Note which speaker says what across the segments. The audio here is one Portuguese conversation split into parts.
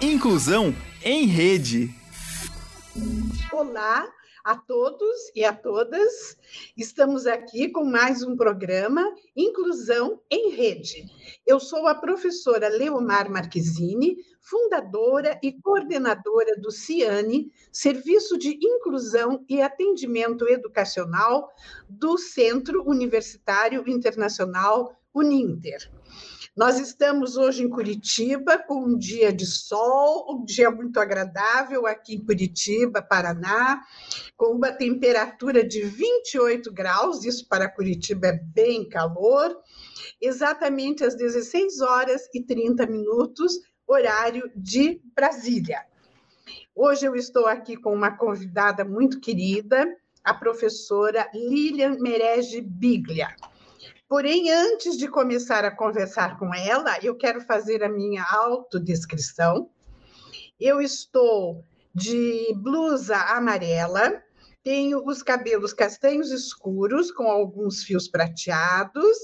Speaker 1: Inclusão em Rede.
Speaker 2: Olá a todos e a todas. Estamos aqui com mais um programa Inclusão em Rede. Eu sou a professora Leomar Marquezine, fundadora e coordenadora do CIANE, Serviço de Inclusão e Atendimento Educacional do Centro Universitário Internacional Uninter. Nós estamos hoje em Curitiba com um dia de sol, um dia muito agradável aqui em Curitiba, Paraná, com uma temperatura de 28 graus, isso para Curitiba é bem calor, exatamente às 16 horas e 30 minutos, horário de Brasília. Hoje eu estou aqui com uma convidada muito querida, a professora Lilian Merege Biglia. Porém, antes de começar a conversar com ela, eu quero fazer a minha autodescrição. Eu estou de blusa amarela, tenho os cabelos castanhos escuros com alguns fios prateados,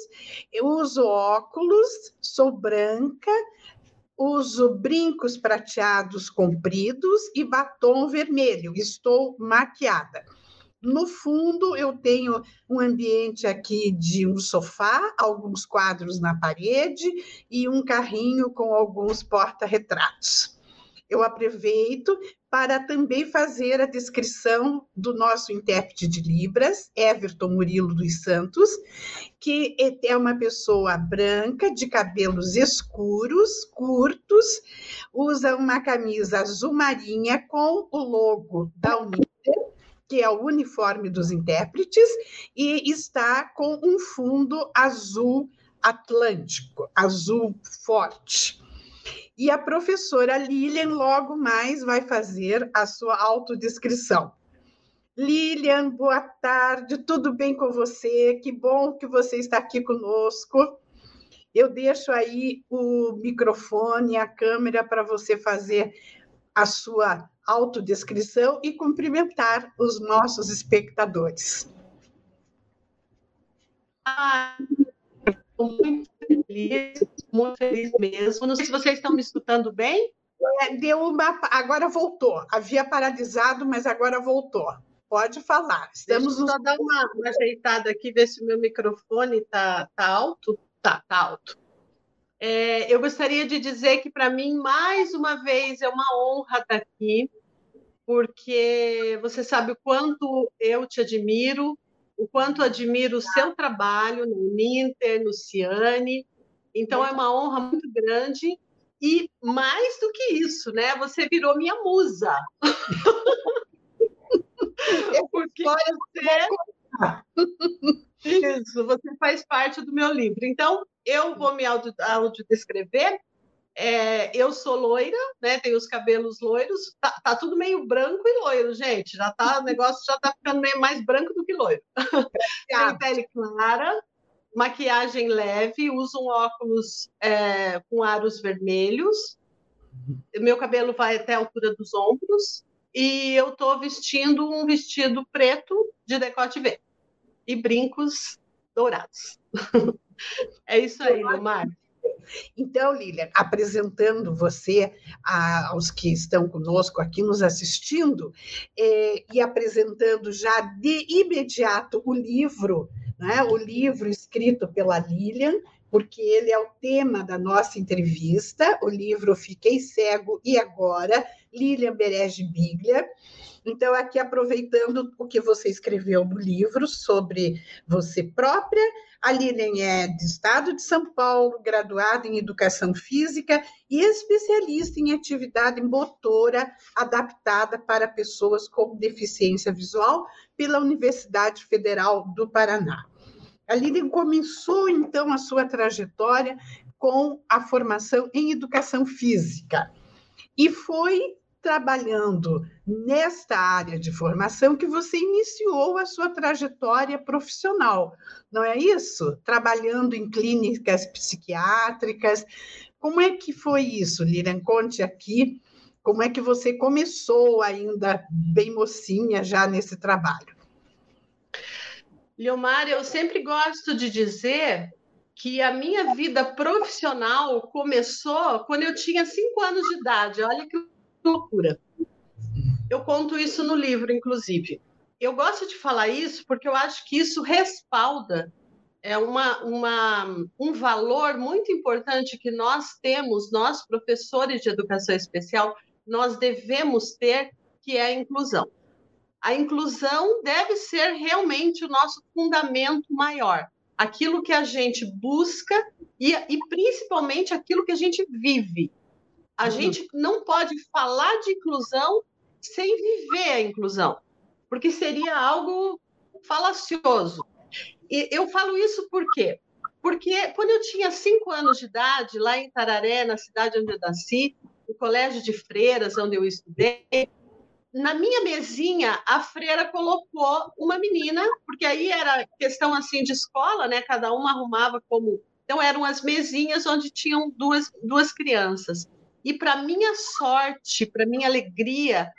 Speaker 2: eu uso óculos, sou branca, uso brincos prateados compridos e batom vermelho. Estou maquiada. No fundo, eu tenho um ambiente aqui de um sofá, alguns quadros na parede e um carrinho com alguns porta-retratos. Eu aproveito para também fazer a descrição do nosso intérprete de Libras, Everton Murilo dos Santos, que é uma pessoa branca, de cabelos escuros, curtos, usa uma camisa azul marinha com o logo da Unida que é o uniforme dos intérpretes, e está com um fundo azul atlântico, azul forte. E a professora Lilian logo mais vai fazer a sua autodescrição. Lilian, boa tarde, tudo bem com você? Que bom que você está aqui conosco. Eu deixo aí o microfone, a câmera para você fazer a sua autodescrição e cumprimentar os nossos espectadores.
Speaker 3: Ah, muito feliz, muito feliz mesmo. Não sei se vocês estão me escutando bem.
Speaker 2: É, deu uma, agora voltou. Havia paralisado, mas agora voltou. Pode falar.
Speaker 3: Estamos Deixa eu só dar uma, uma ajeitada aqui, ver se o meu microfone está tá alto. Tá, tá alto. É, eu gostaria de dizer que, para mim, mais uma vez, é uma honra estar aqui, porque você sabe o quanto eu te admiro, o quanto admiro o seu trabalho no Uninter, no Ciane. Então, é uma honra muito grande. E mais do que isso, né? Você virou minha musa. porque você... Isso, você faz parte do meu livro. Então, eu vou me autodescrever. É, eu sou loira, né? Tenho os cabelos loiros. Tá, tá, tudo meio branco e loiro, gente. Já tá, o negócio já tá ficando meio mais branco do que loiro. Tenho pele clara, maquiagem leve, uso um óculos é, com aros vermelhos. Meu cabelo vai até a altura dos ombros. E eu tô vestindo um vestido preto de decote V e brincos dourados. é isso aí, Lomar.
Speaker 2: Então, Lilian, apresentando você a, aos que estão conosco aqui nos assistindo é, e apresentando já de imediato o livro, né, o livro escrito pela Lilian, porque ele é o tema da nossa entrevista, o livro Fiquei Cego e Agora, Lilian Berege Biglia. Então, aqui aproveitando o que você escreveu no livro sobre você própria, a Lilian é do estado de São Paulo, graduada em Educação Física e especialista em atividade motora adaptada para pessoas com deficiência visual pela Universidade Federal do Paraná. A Lilian começou, então, a sua trajetória com a formação em Educação Física e foi trabalhando nesta área de formação que você iniciou a sua trajetória profissional, não é isso? Trabalhando em clínicas psiquiátricas. Como é que foi isso, Lilian? Conte aqui como é que você começou ainda bem mocinha já nesse trabalho.
Speaker 3: Leomar, eu sempre gosto de dizer que a minha vida profissional começou quando eu tinha cinco anos de idade. Olha que loucura. Eu conto isso no livro, inclusive. Eu gosto de falar isso porque eu acho que isso respalda é uma, uma, um valor muito importante que nós temos, nós professores de educação especial, nós devemos ter, que é a inclusão. A inclusão deve ser realmente o nosso fundamento maior, aquilo que a gente busca e, e principalmente aquilo que a gente vive. A gente não pode falar de inclusão sem viver a inclusão, porque seria algo falacioso. E eu falo isso por quê? Porque quando eu tinha cinco anos de idade, lá em Tararé, na cidade onde eu nasci, no colégio de freiras, onde eu estudei, na minha mesinha, a freira colocou uma menina, porque aí era questão assim de escola, né? Cada uma arrumava como. Então, eram as mesinhas onde tinham duas, duas crianças. E, para minha sorte, para minha alegria,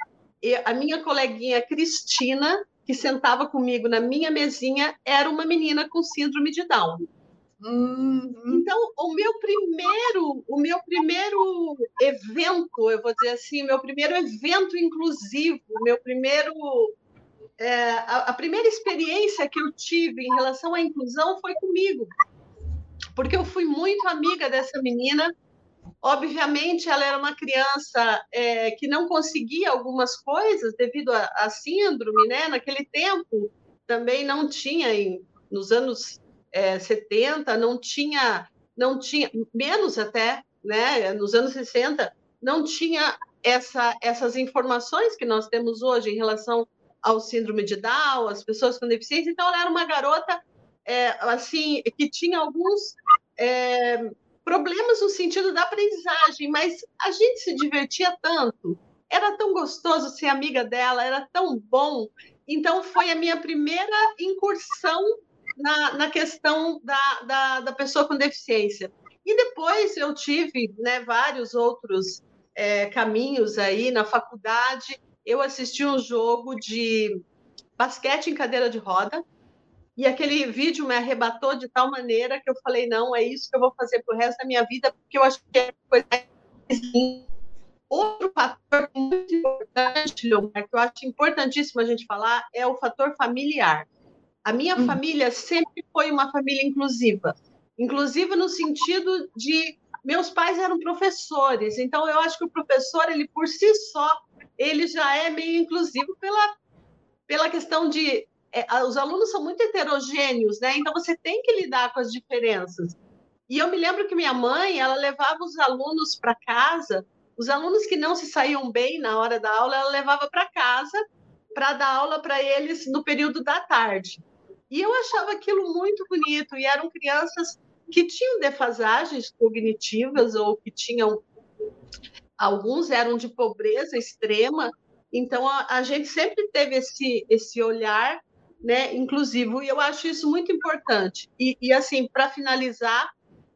Speaker 3: a minha coleguinha Cristina que sentava comigo na minha mesinha era uma menina com síndrome de Down. Uhum. Então, o meu primeiro, o meu primeiro evento, eu vou dizer assim, meu primeiro evento inclusivo, meu primeiro é, a, a, primeira experiência que eu tive em relação à inclusão foi comigo, porque eu fui muito amiga dessa menina Obviamente, ela era uma criança é, que não conseguia algumas coisas devido à síndrome, né? Naquele tempo também não tinha, em, nos anos é, 70, não tinha, não tinha, menos até, né? Nos anos 60, não tinha essa, essas informações que nós temos hoje em relação ao síndrome de Down, as pessoas com deficiência. Então, ela era uma garota, é, assim, que tinha alguns é, problemas no sentido da aprendizagem, mas a gente se divertia tanto, era tão gostoso ser amiga dela, era tão bom. Então, foi a minha primeira incursão na, na questão da, da, da, pessoa com deficiência. E depois eu tive né, vários outros é, caminhos aí na faculdade. Eu assisti um jogo de basquete em cadeira de roda, e aquele vídeo me arrebatou de tal maneira que eu falei: não, é isso que eu vou fazer pro resto da minha vida, porque eu acho que é coisa assim. Outro fator muito importante, que eu acho importantíssimo a gente falar, é o fator familiar. A minha hum. família sempre foi uma família inclusiva. Inclusiva no sentido de meus pais eram professores, então eu acho que o professor, ele por si só, ele já é meio inclusivo pela, pela questão de é, os alunos são muito heterogêneos, né? Então você tem que lidar com as diferenças. E eu me lembro que minha mãe, ela levava os alunos para casa, os alunos que não se saíam bem na hora da aula, ela levava para casa para dar aula para eles no período da tarde. E eu achava aquilo muito bonito, e eram crianças que tinham defasagens cognitivas ou que tinham alguns eram de pobreza extrema, então a, a gente sempre teve esse esse olhar né, inclusivo, e eu acho isso muito importante. E, e assim, para finalizar,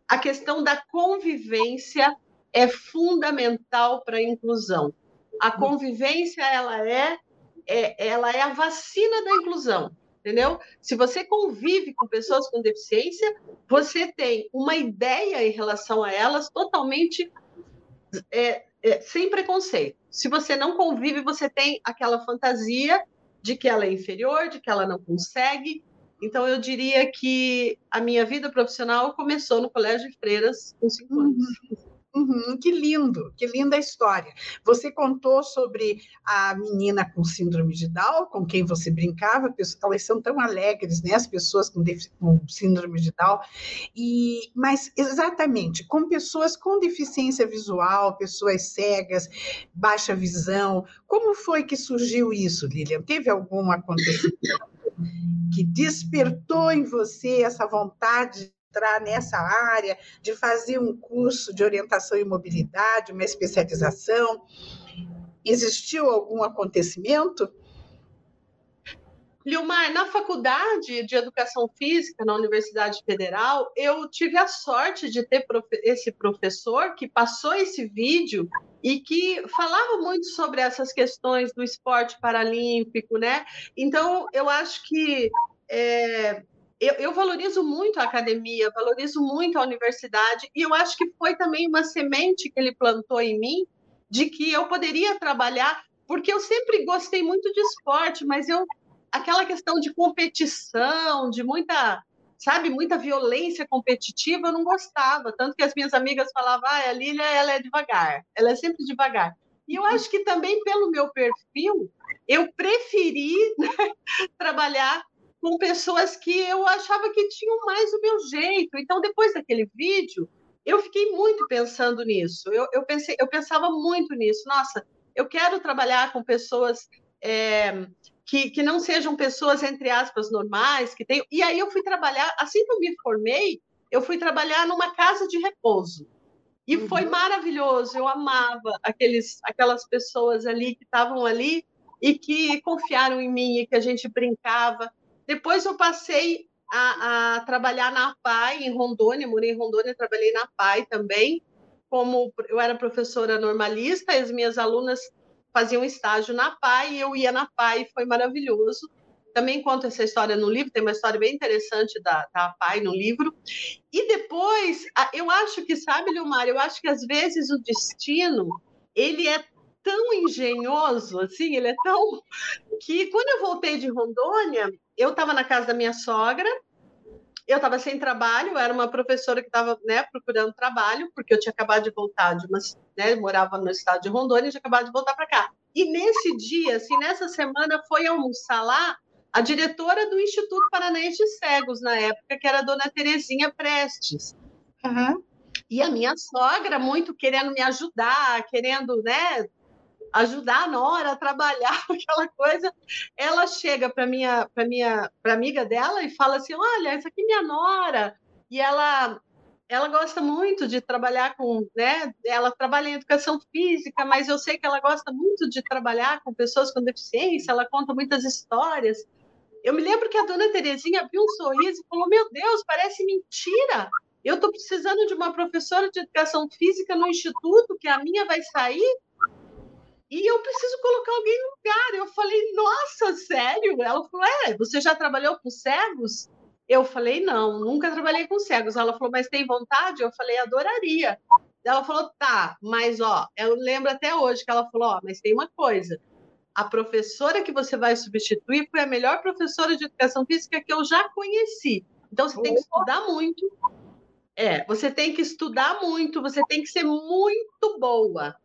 Speaker 3: a questão da convivência é fundamental para a inclusão. A convivência ela é, é, ela é a vacina da inclusão, entendeu? Se você convive com pessoas com deficiência, você tem uma ideia em relação a elas totalmente é, é, sem preconceito. Se você não convive, você tem aquela fantasia de que ela é inferior, de que ela não consegue. Então, eu diria que a minha vida profissional começou no Colégio de Freiras com cinco uhum. anos.
Speaker 2: Uhum, que lindo, que linda história. Você contou sobre a menina com síndrome de Down, com quem você brincava, elas são tão alegres, né? As pessoas com, com síndrome de Down. E, mas exatamente, com pessoas com deficiência visual, pessoas cegas, baixa visão, como foi que surgiu isso, Lilian? Teve algum acontecimento que despertou em você essa vontade entrar nessa área, de fazer um curso de orientação e mobilidade, uma especialização? Existiu algum acontecimento?
Speaker 3: Liumar, na faculdade de Educação Física, na Universidade Federal, eu tive a sorte de ter esse professor que passou esse vídeo e que falava muito sobre essas questões do esporte paralímpico, né? Então, eu acho que é, eu, eu, valorizo muito a academia, valorizo muito a universidade, e eu acho que foi também uma semente que ele plantou em mim de que eu poderia trabalhar, porque eu sempre gostei muito de esporte, mas eu aquela questão de competição, de muita, sabe, muita violência competitiva, eu não gostava, tanto que as minhas amigas falavam, ah, a Lília, ela é devagar, ela é sempre devagar. E eu acho que também pelo meu perfil, eu preferi né, trabalhar com pessoas que eu achava que tinham mais o meu jeito. Então, depois daquele vídeo, eu fiquei muito pensando nisso. Eu, eu, pensei, eu pensava muito nisso. Nossa, eu quero trabalhar com pessoas é, que, que não sejam pessoas, entre aspas, normais, que tenham. E aí eu fui trabalhar, assim que eu me formei, eu fui trabalhar numa casa de repouso. E uhum. foi maravilhoso, eu amava aqueles, aquelas pessoas ali que estavam ali e que confiaram em mim e que a gente brincava. Depois eu passei a, a trabalhar na PAI, em Rondônia, morei em Rondônia, trabalhei na PAI também, como eu era professora normalista, as minhas alunas faziam estágio na PAI, e eu ia na PAI, foi maravilhoso. Também conto essa história no livro, tem uma história bem interessante da, da PAI no livro. E depois, eu acho que, sabe, Leomar, eu acho que às vezes o destino, ele é tão engenhoso, assim, ele é tão. que quando eu voltei de Rondônia, eu estava na casa da minha sogra, eu estava sem trabalho, eu era uma professora que estava né, procurando trabalho, porque eu tinha acabado de voltar de uma. Né, morava no estado de Rondônia e tinha acabado de voltar para cá. E nesse dia, assim, nessa semana, foi almoçar lá a diretora do Instituto Paranaense de Cegos, na época, que era a dona Terezinha Prestes. Uhum. E a minha sogra, muito querendo me ajudar, querendo, né, ajudar a Nora a trabalhar aquela coisa. Ela chega para minha para minha pra amiga dela e fala assim: "Olha, essa aqui é minha Nora". E ela ela gosta muito de trabalhar com, né? Ela trabalha em educação física, mas eu sei que ela gosta muito de trabalhar com pessoas com deficiência, ela conta muitas histórias. Eu me lembro que a dona Terezinha abriu um sorriso e falou: Meu Deus, parece mentira. Eu estou precisando de uma professora de educação física no instituto, que a minha vai sair e eu preciso colocar alguém no lugar. Eu falei, nossa, sério? Ela falou, é, você já trabalhou com cegos? Eu falei, não, nunca trabalhei com cegos. Ela falou, mas tem vontade? Eu falei, adoraria. Ela falou, tá, mas ó, eu lembro até hoje que ela falou, ó, mas tem uma coisa. A professora que você vai substituir foi a melhor professora de educação física que eu já conheci. Então você tem que estudar muito. É, você tem que estudar muito, você tem que ser muito boa.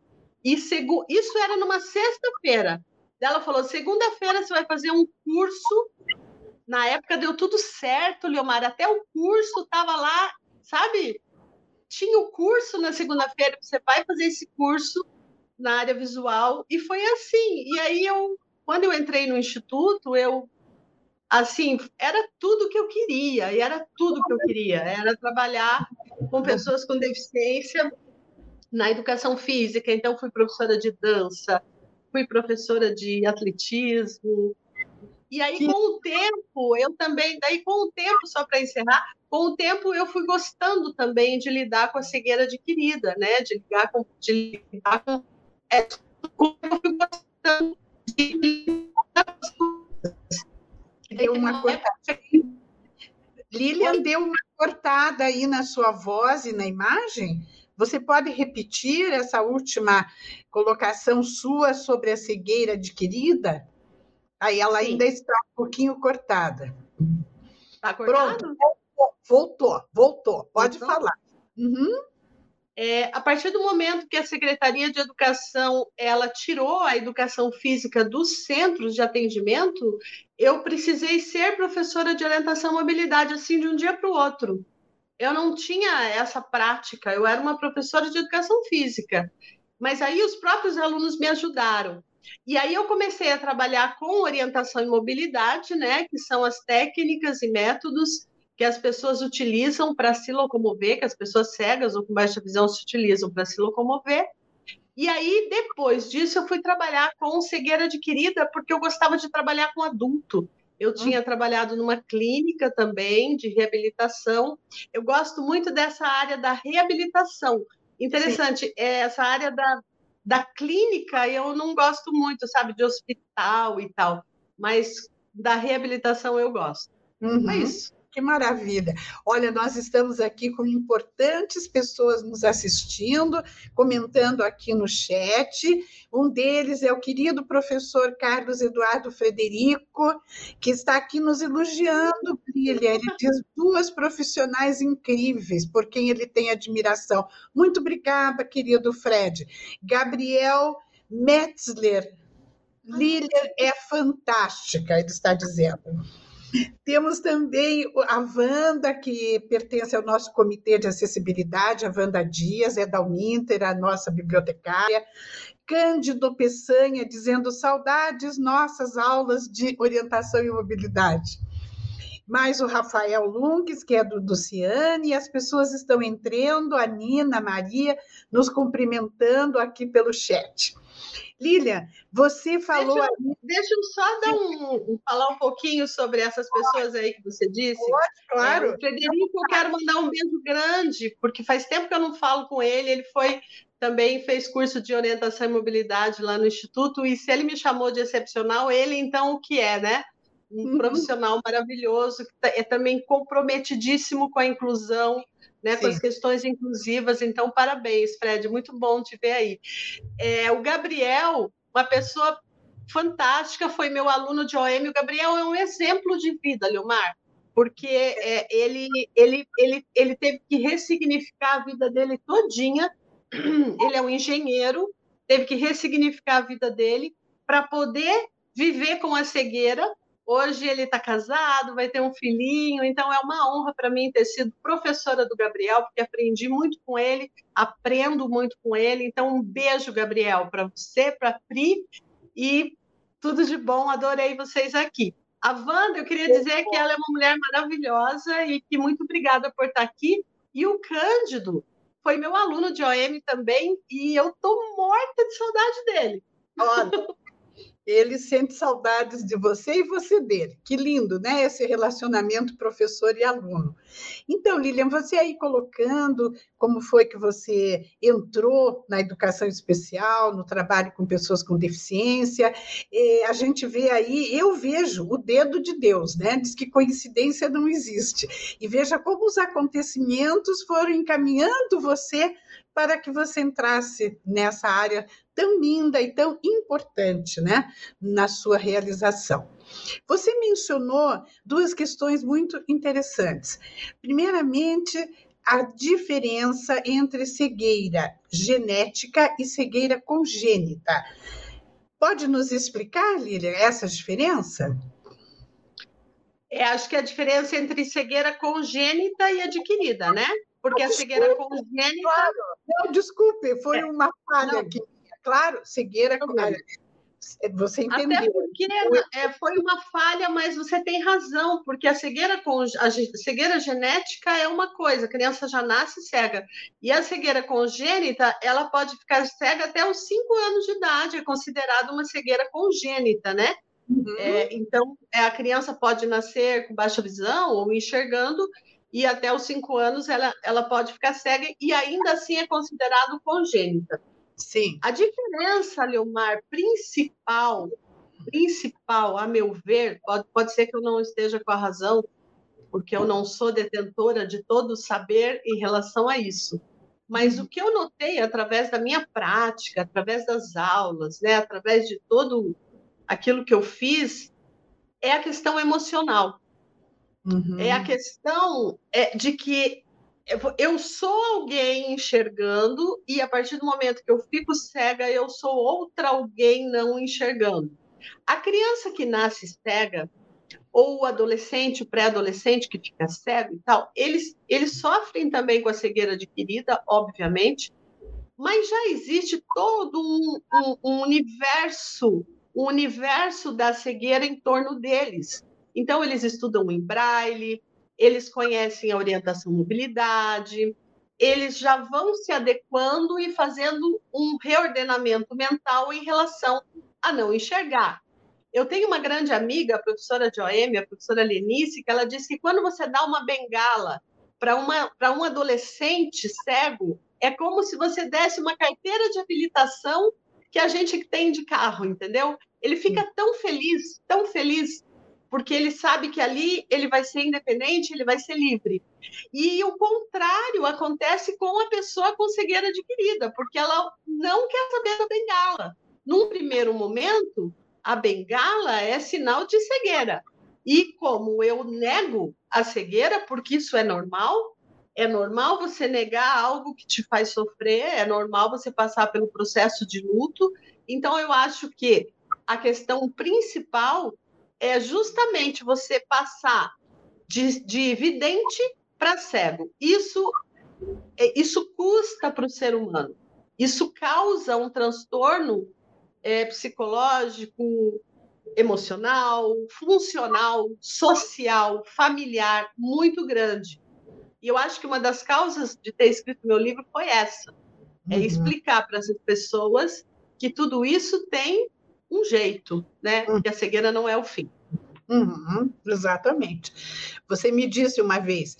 Speaker 3: E segu... isso era numa sexta-feira. Ela falou: segunda-feira você vai fazer um curso. Na época deu tudo certo, Leomar. Até o curso estava lá, sabe? Tinha o curso na segunda-feira. Você vai fazer esse curso na área visual. E foi assim. E aí eu, quando eu entrei no instituto, eu assim, era tudo que eu queria, e era tudo que eu queria, era trabalhar com pessoas com deficiência na educação física, então fui professora de dança, fui professora de atletismo. E aí, com o tempo, eu também, daí com o tempo, só para encerrar, com o tempo eu fui gostando também de lidar com a cegueira adquirida, né? De lidar com, de lidar com, é, eu fui gostando de lidar com as coisas.
Speaker 2: Deu uma cortada. Lilian deu uma cortada aí na sua voz e na imagem. Você pode repetir essa última colocação sua sobre a cegueira adquirida? Aí ela Sim. ainda está um pouquinho cortada.
Speaker 3: Está cortado?
Speaker 2: Pronto, voltou, voltou. Pode voltou? falar.
Speaker 3: Uhum. É, a partir do momento que a Secretaria de Educação ela tirou a educação física dos centros de atendimento, eu precisei ser professora de orientação à mobilidade assim de um dia para o outro eu não tinha essa prática, eu era uma professora de educação física, mas aí os próprios alunos me ajudaram. E aí eu comecei a trabalhar com orientação e mobilidade, né, que são as técnicas e métodos que as pessoas utilizam para se locomover, que as pessoas cegas ou com baixa visão se utilizam para se locomover. E aí, depois disso, eu fui trabalhar com cegueira adquirida, porque eu gostava de trabalhar com adulto. Eu tinha trabalhado numa clínica também de reabilitação. Eu gosto muito dessa área da reabilitação. Interessante, é, essa área da, da clínica eu não gosto muito, sabe, de hospital e tal, mas da reabilitação eu gosto.
Speaker 2: Uhum. É isso. Que maravilha! Olha, nós estamos aqui com importantes pessoas nos assistindo, comentando aqui no chat. Um deles é o querido professor Carlos Eduardo Frederico, que está aqui nos elogiando, Brilha. Ele diz duas profissionais incríveis, por quem ele tem admiração. Muito obrigada, querido Fred. Gabriel Metzler. Lilian é fantástica, ele está dizendo. Temos também a Wanda, que pertence ao nosso Comitê de Acessibilidade, a Wanda Dias, é da Uninter, a nossa bibliotecária. Cândido Peçanha, dizendo saudades nossas aulas de orientação e mobilidade. Mais o Rafael Lunques, que é do, do Ciane, e as pessoas estão entrando, a Nina, a Maria, nos cumprimentando aqui pelo chat. Lilian, você falou.
Speaker 3: Deixa eu, deixa eu só dar um, falar um pouquinho sobre essas pessoas aí que você disse. Pode,
Speaker 2: claro.
Speaker 3: É, Frederico, eu quero mandar um beijo grande, porque faz tempo que eu não falo com ele. Ele foi também fez curso de orientação e mobilidade lá no Instituto, e se ele me chamou de excepcional, ele então o que é, né? Um uhum. profissional maravilhoso, que tá, é também comprometidíssimo com a inclusão né, com as questões inclusivas. Então, parabéns, Fred, muito bom te ver aí. É, o Gabriel, uma pessoa fantástica, foi meu aluno de OM. O Gabriel é um exemplo de vida, Leomar, porque é, ele, ele, ele, ele teve que ressignificar a vida dele todinha. Ele é um engenheiro, teve que ressignificar a vida dele para poder viver com a cegueira Hoje ele está casado, vai ter um filhinho, então é uma honra para mim ter sido professora do Gabriel, porque aprendi muito com ele, aprendo muito com ele. Então, um beijo, Gabriel, para você, para a Pri, e tudo de bom, adorei vocês aqui. A Wanda, eu queria dizer que ela é uma mulher maravilhosa e que muito obrigada por estar aqui. E o Cândido foi meu aluno de OM também, e eu estou morta de saudade dele.
Speaker 2: Olha, ele sente saudades de você e você dele. Que lindo, né? Esse relacionamento professor e aluno. Então, Lilian, você aí colocando como foi que você entrou na educação especial, no trabalho com pessoas com deficiência, a gente vê aí, eu vejo o dedo de Deus, né? Diz que coincidência não existe. E veja como os acontecimentos foram encaminhando você para que você entrasse nessa área tão linda e tão importante, né, na sua realização. Você mencionou duas questões muito interessantes. Primeiramente, a diferença entre cegueira genética e cegueira congênita. Pode nos explicar, Lília, essa diferença?
Speaker 3: É, acho que a diferença entre cegueira congênita e adquirida, né? Porque a cegueira congênita. Claro.
Speaker 2: Não, desculpe, foi é. uma falha aqui. Claro, cegueira. Você entendeu.
Speaker 3: Até porque é, foi uma falha, mas você tem razão, porque a cegueira, a cegueira genética é uma coisa, a criança já nasce cega. E a cegueira congênita, ela pode ficar cega até os 5 anos de idade, é considerada uma cegueira congênita, né? Uhum. É, então, é, a criança pode nascer com baixa visão ou enxergando, e até os cinco anos ela, ela pode ficar cega e ainda assim é considerado congênita.
Speaker 2: Sim.
Speaker 3: A diferença, Leomar, principal, principal, a meu ver, pode, pode ser que eu não esteja com a razão, porque eu não sou detentora de todo o saber em relação a isso. Mas o que eu notei através da minha prática, através das aulas, né, através de todo aquilo que eu fiz, é a questão emocional. Uhum. É a questão é, de que eu sou alguém enxergando e a partir do momento que eu fico cega, eu sou outra alguém não enxergando. A criança que nasce cega, ou o adolescente, o pré-adolescente que fica cego e tal, eles, eles sofrem também com a cegueira adquirida, obviamente, mas já existe todo um, um, um universo, um universo da cegueira em torno deles. Então, eles estudam em braille, eles conhecem a orientação mobilidade, eles já vão se adequando e fazendo um reordenamento mental em relação a não enxergar. Eu tenho uma grande amiga, a professora de OM, a professora Lenice, que ela disse que quando você dá uma bengala para um adolescente cego, é como se você desse uma carteira de habilitação que a gente tem de carro, entendeu? Ele fica tão feliz, tão feliz porque ele sabe que ali ele vai ser independente, ele vai ser livre. E o contrário acontece com a pessoa com cegueira adquirida, porque ela não quer saber da bengala. Num primeiro momento, a bengala é sinal de cegueira. E como eu nego a cegueira, porque isso é normal, é normal você negar algo que te faz sofrer, é normal você passar pelo processo de luto. Então, eu acho que a questão principal é justamente você passar de, de vidente para cego. Isso, é, isso custa para o ser humano. Isso causa um transtorno é, psicológico, emocional, funcional, social, familiar muito grande. E eu acho que uma das causas de ter escrito meu livro foi essa: é uhum. é explicar para as pessoas que tudo isso tem um jeito, né? Uhum. Que a cegueira não é o fim.
Speaker 2: Uhum, exatamente. Você me disse uma vez,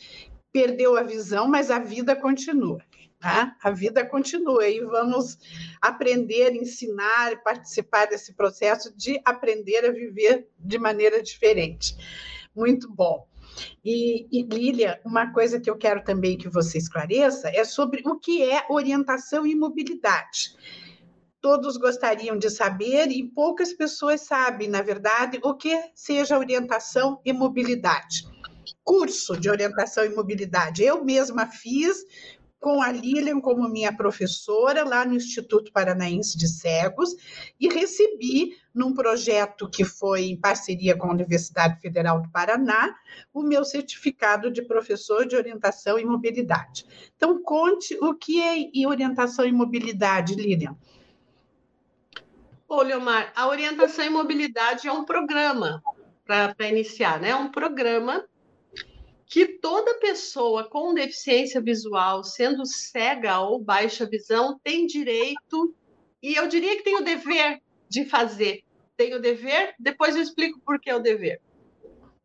Speaker 2: perdeu a visão, mas a vida continua. Tá? A vida continua e vamos aprender, ensinar, participar desse processo de aprender a viver de maneira diferente. Muito bom. E, e Lília, uma coisa que eu quero também que você esclareça é sobre o que é orientação e mobilidade todos gostariam de saber e poucas pessoas sabem, na verdade, o que seja orientação e mobilidade. Curso de orientação e mobilidade. Eu mesma fiz com a Lilian como minha professora lá no Instituto Paranaense de Cegos e recebi num projeto que foi em parceria com a Universidade Federal do Paraná o meu certificado de professor de orientação e mobilidade. Então conte o que é orientação e mobilidade, Lilian.
Speaker 3: Ô, Leomar, a orientação e mobilidade é um programa para iniciar, né? É um programa que toda pessoa com deficiência visual, sendo cega ou baixa visão, tem direito, e eu diria que tem o dever de fazer. Tem o dever, depois eu explico por que é o dever.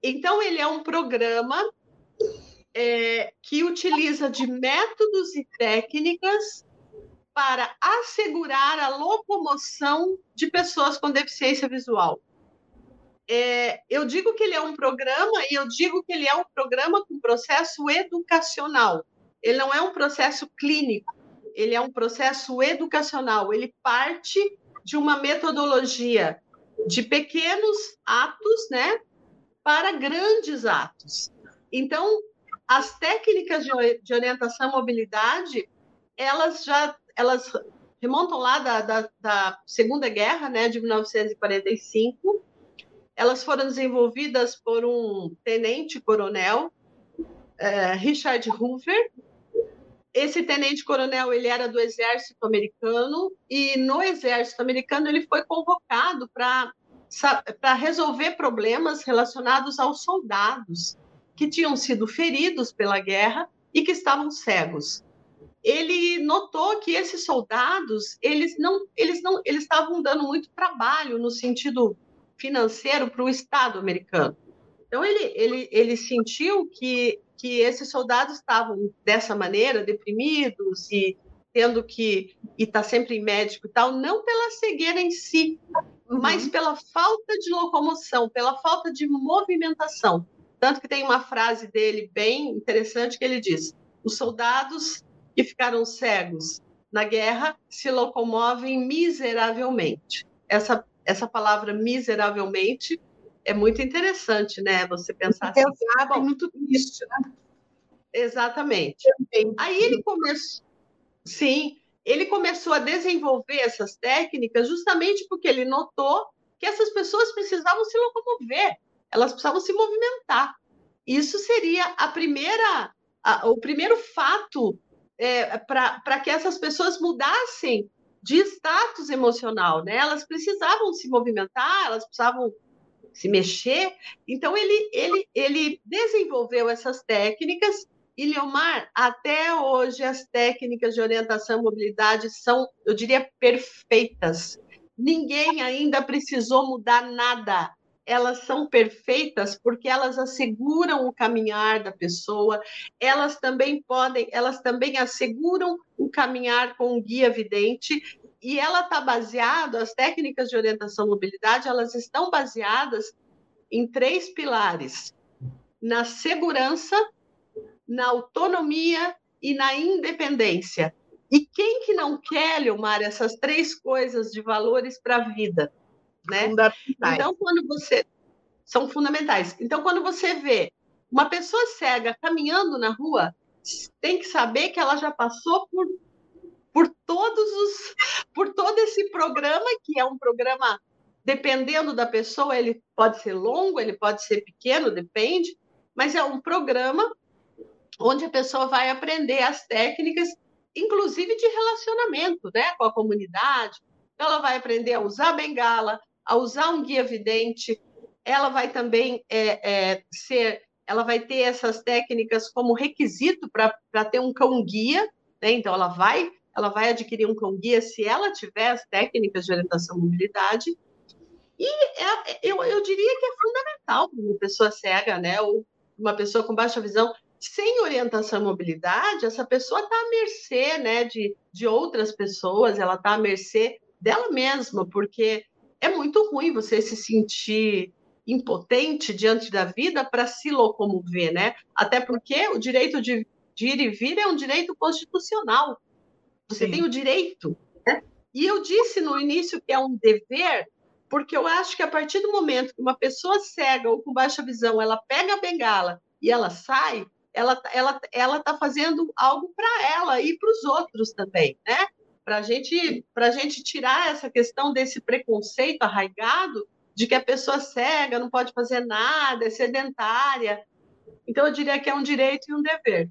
Speaker 3: Então, ele é um programa é, que utiliza de métodos e técnicas para assegurar a locomoção de pessoas com deficiência visual. É, eu digo que ele é um programa e eu digo que ele é um programa com processo educacional. Ele não é um processo clínico, ele é um processo educacional. Ele parte de uma metodologia de pequenos atos, né, para grandes atos. Então, as técnicas de orientação à mobilidade, elas já elas remontam lá da, da, da Segunda Guerra, né, de 1945. Elas foram desenvolvidas por um tenente-coronel, é, Richard Hoover. Esse tenente-coronel ele era do exército americano e no exército americano ele foi convocado para para resolver problemas relacionados aos soldados que tinham sido feridos pela guerra e que estavam cegos ele notou que esses soldados eles não eles não eles estavam dando muito trabalho no sentido financeiro para o Estado americano. Então ele ele ele sentiu que que esses soldados estavam dessa maneira deprimidos e tendo que e tá sempre em médico e tal, não pela cegueira em si, uhum. mas pela falta de locomoção, pela falta de movimentação. Tanto que tem uma frase dele bem interessante que ele diz: os soldados que ficaram cegos na guerra se locomovem miseravelmente. Essa, essa palavra miseravelmente é muito interessante, né? Você pensar
Speaker 2: assim. Pesado, bom, muito triste, né?
Speaker 3: Exatamente. Aí ele começou, sim, ele começou a desenvolver essas técnicas justamente porque ele notou que essas pessoas precisavam se locomover, elas precisavam se movimentar. Isso seria a primeira, a, o primeiro fato é, para que essas pessoas mudassem de status emocional, né? Elas precisavam se movimentar, elas precisavam se mexer. Então ele ele ele desenvolveu essas técnicas e Leomar, até hoje as técnicas de orientação e mobilidade são, eu diria, perfeitas. Ninguém ainda precisou mudar nada elas são perfeitas porque elas asseguram o caminhar da pessoa, elas também podem, elas também asseguram o caminhar com um guia vidente e ela está baseada, as técnicas de orientação mobilidade, elas estão baseadas em três pilares: na segurança, na autonomia e na independência. E quem que não quer, Leomar, essas três coisas de valores para a vida? Né? Então, quando você. São fundamentais. Então, quando você vê uma pessoa cega caminhando na rua, tem que saber que ela já passou por, por todos os. por todo esse programa, que é um programa, dependendo da pessoa, ele pode ser longo, ele pode ser pequeno, depende, mas é um programa onde a pessoa vai aprender as técnicas, inclusive de relacionamento né, com a comunidade. Então, ela vai aprender a usar bengala, a usar um guia vidente, ela vai também é, é, ser, ela vai ter essas técnicas como requisito para ter um cão guia, né? então ela vai, ela vai adquirir um cão guia se ela tiver as técnicas de orientação e mobilidade, e é, eu, eu diria que é fundamental para uma pessoa cega, né, ou uma pessoa com baixa visão, sem orientação e mobilidade, essa pessoa está à mercê né, de, de outras pessoas, ela está à mercê dela mesma, porque é muito ruim você se sentir impotente diante da vida para se locomover, né? Até porque o direito de, de, ir e vir é um direito constitucional. Você Sim. tem o direito. Né? E eu disse no início que é um dever, porque eu acho que a partir do momento que uma pessoa cega ou com baixa visão, ela pega a bengala e ela sai, ela ela ela está fazendo algo para ela e para os outros também, né? Para a gente para gente tirar essa questão desse preconceito arraigado de que a pessoa cega não pode fazer nada, é sedentária. Então eu diria que é um direito e um dever.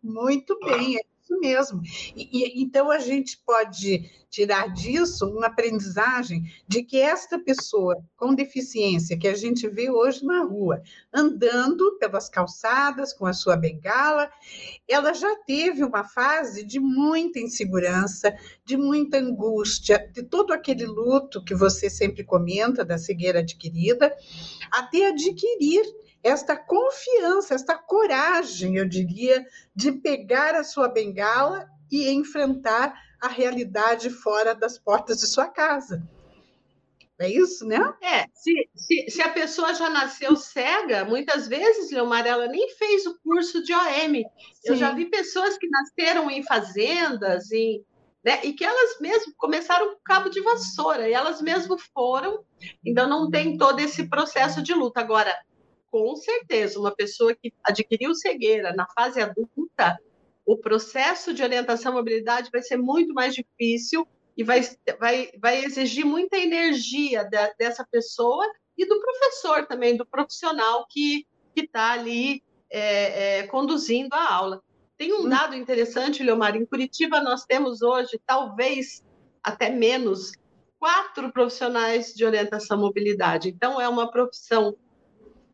Speaker 2: Muito bem, é isso mesmo. E, e, então a gente pode tirar disso uma aprendizagem de que esta pessoa com deficiência que a gente vê hoje na rua, andando pelas calçadas com a sua bengala, ela já teve uma fase de muita insegurança, de muita angústia, de todo aquele luto que você sempre comenta da cegueira adquirida, até adquirir esta confiança, esta coragem, eu diria, de pegar a sua bengala e enfrentar a realidade fora das portas de sua casa. É isso, né?
Speaker 3: É, se, se, se a pessoa já nasceu cega, muitas vezes, Leomar, ela nem fez o curso de OM. Sim. Eu já vi pessoas que nasceram em fazendas, em, né, e que elas mesmas começaram com cabo de vassoura, e elas mesmas foram, então não tem todo esse processo de luta. Agora, com certeza, uma pessoa que adquiriu cegueira na fase adulta, o processo de orientação à mobilidade vai ser muito mais difícil e vai, vai, vai exigir muita energia da, dessa pessoa e do professor também, do profissional que está ali é, é, conduzindo a aula. Tem um hum. dado interessante, Leomar, em Curitiba nós temos hoje, talvez até menos, quatro profissionais de orientação à mobilidade. Então, é uma profissão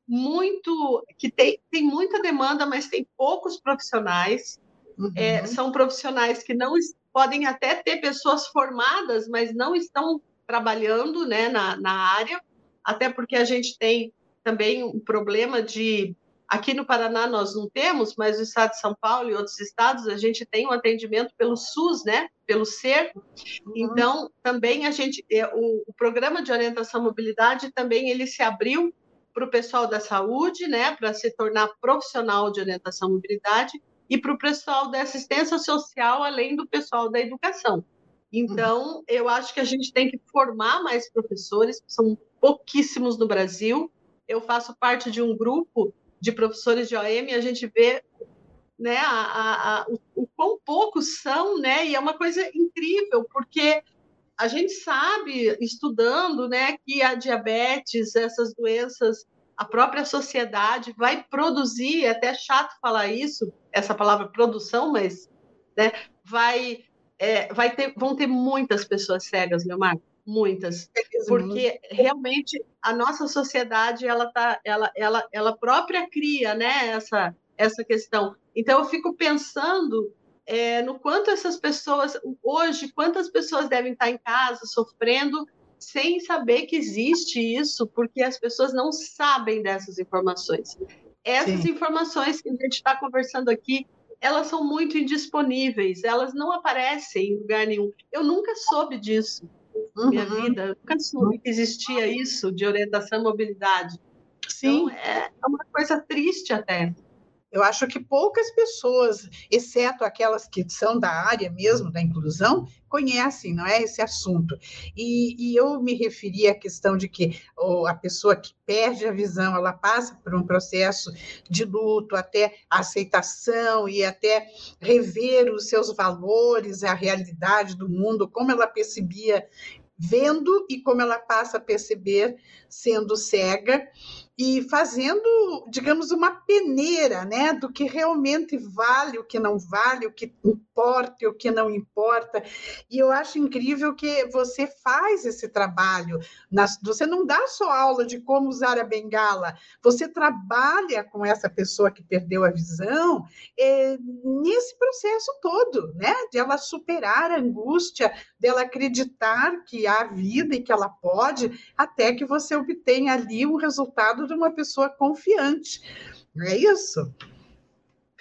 Speaker 3: muito que tem, tem muita demanda, mas tem poucos profissionais. Uhum. É, são profissionais que não podem até ter pessoas formadas, mas não estão trabalhando né, na, na área, até porque a gente tem também um problema de. Aqui no Paraná nós não temos, mas no estado de São Paulo e outros estados a gente tem um atendimento pelo SUS, né? Pelo SER. Uhum. Então, também a gente. É, o, o programa de orientação à mobilidade também ele se abriu para o pessoal da saúde, né, para se tornar profissional de orientação e mobilidade, e para o pessoal da assistência social, além do pessoal da educação. Então, eu acho que a gente tem que formar mais professores, são pouquíssimos no Brasil. Eu faço parte de um grupo de professores de OM, e a gente vê né, a, a, a, o, o quão poucos são, né, e é uma coisa incrível, porque a gente sabe, estudando, né, que a diabetes, essas doenças, a própria sociedade vai produzir, é até chato falar isso, essa palavra produção, mas né, vai, é, vai ter, vão ter muitas pessoas cegas, Leomar, muitas, porque realmente a nossa sociedade ela tá, ela, ela, ela própria cria, né, essa essa questão. Então eu fico pensando é, no quanto essas pessoas, hoje, quantas pessoas devem estar em casa sofrendo sem saber que existe isso, porque as pessoas não sabem dessas informações. Essas Sim. informações que a gente está conversando aqui, elas são muito indisponíveis, elas não aparecem em lugar nenhum. Eu nunca soube disso. uhum. minha vida. Eu nunca soube que existia isso de orientação e mobilidade. Sim. Então, é uma coisa triste até.
Speaker 2: Eu acho que poucas pessoas, exceto aquelas que são da área mesmo da inclusão, conhecem, não é esse assunto. E, e eu me referi à questão de que oh, a pessoa que perde a visão, ela passa por um processo de luto, até aceitação e até rever os seus valores, a realidade do mundo, como ela percebia vendo e como ela passa a perceber sendo cega e fazendo, digamos, uma peneira, né, do que realmente vale, o que não vale, o que importa o que não importa. E eu acho incrível que você faz esse trabalho. Você não dá só aula de como usar a bengala, você trabalha com essa pessoa que perdeu a visão é, nesse processo todo, né, de ela superar a angústia, dela acreditar que há vida e que ela pode, até que você obtenha ali um resultado de uma pessoa confiante. É isso.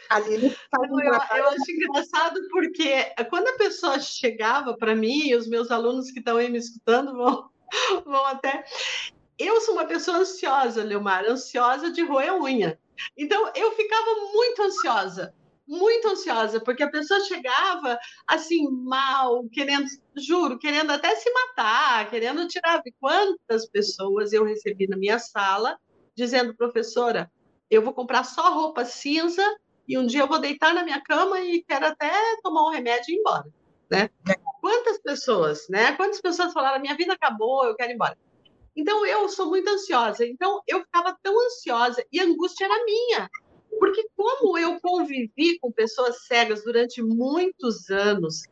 Speaker 3: Ali ele eu, eu, eu acho engraçado porque quando a pessoa chegava para mim, e os meus alunos que estão aí me escutando vão, vão até. Eu sou uma pessoa ansiosa, Leomar, ansiosa de roer unha. Então, eu ficava muito ansiosa, muito ansiosa, porque a pessoa chegava assim, mal, querendo, juro, querendo até se matar, querendo tirar. Quantas pessoas eu recebi na minha sala dizendo, professora, eu vou comprar só roupa cinza e um dia eu vou deitar na minha cama e quero até tomar um remédio e ir embora, né? Quantas pessoas, né? Quantas pessoas falaram, minha vida acabou, eu quero ir embora. Então eu sou muito ansiosa, então eu ficava tão ansiosa e a angústia era minha, porque como eu convivi com pessoas cegas durante muitos anos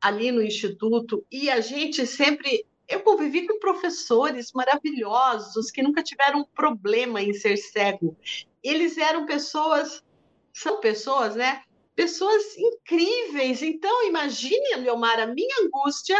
Speaker 3: ali no instituto e a gente sempre eu convivi com professores maravilhosos que nunca tiveram problema em ser cego. Eles eram pessoas, são pessoas, né? Pessoas incríveis. Então, imagine, Leomar, a minha angústia,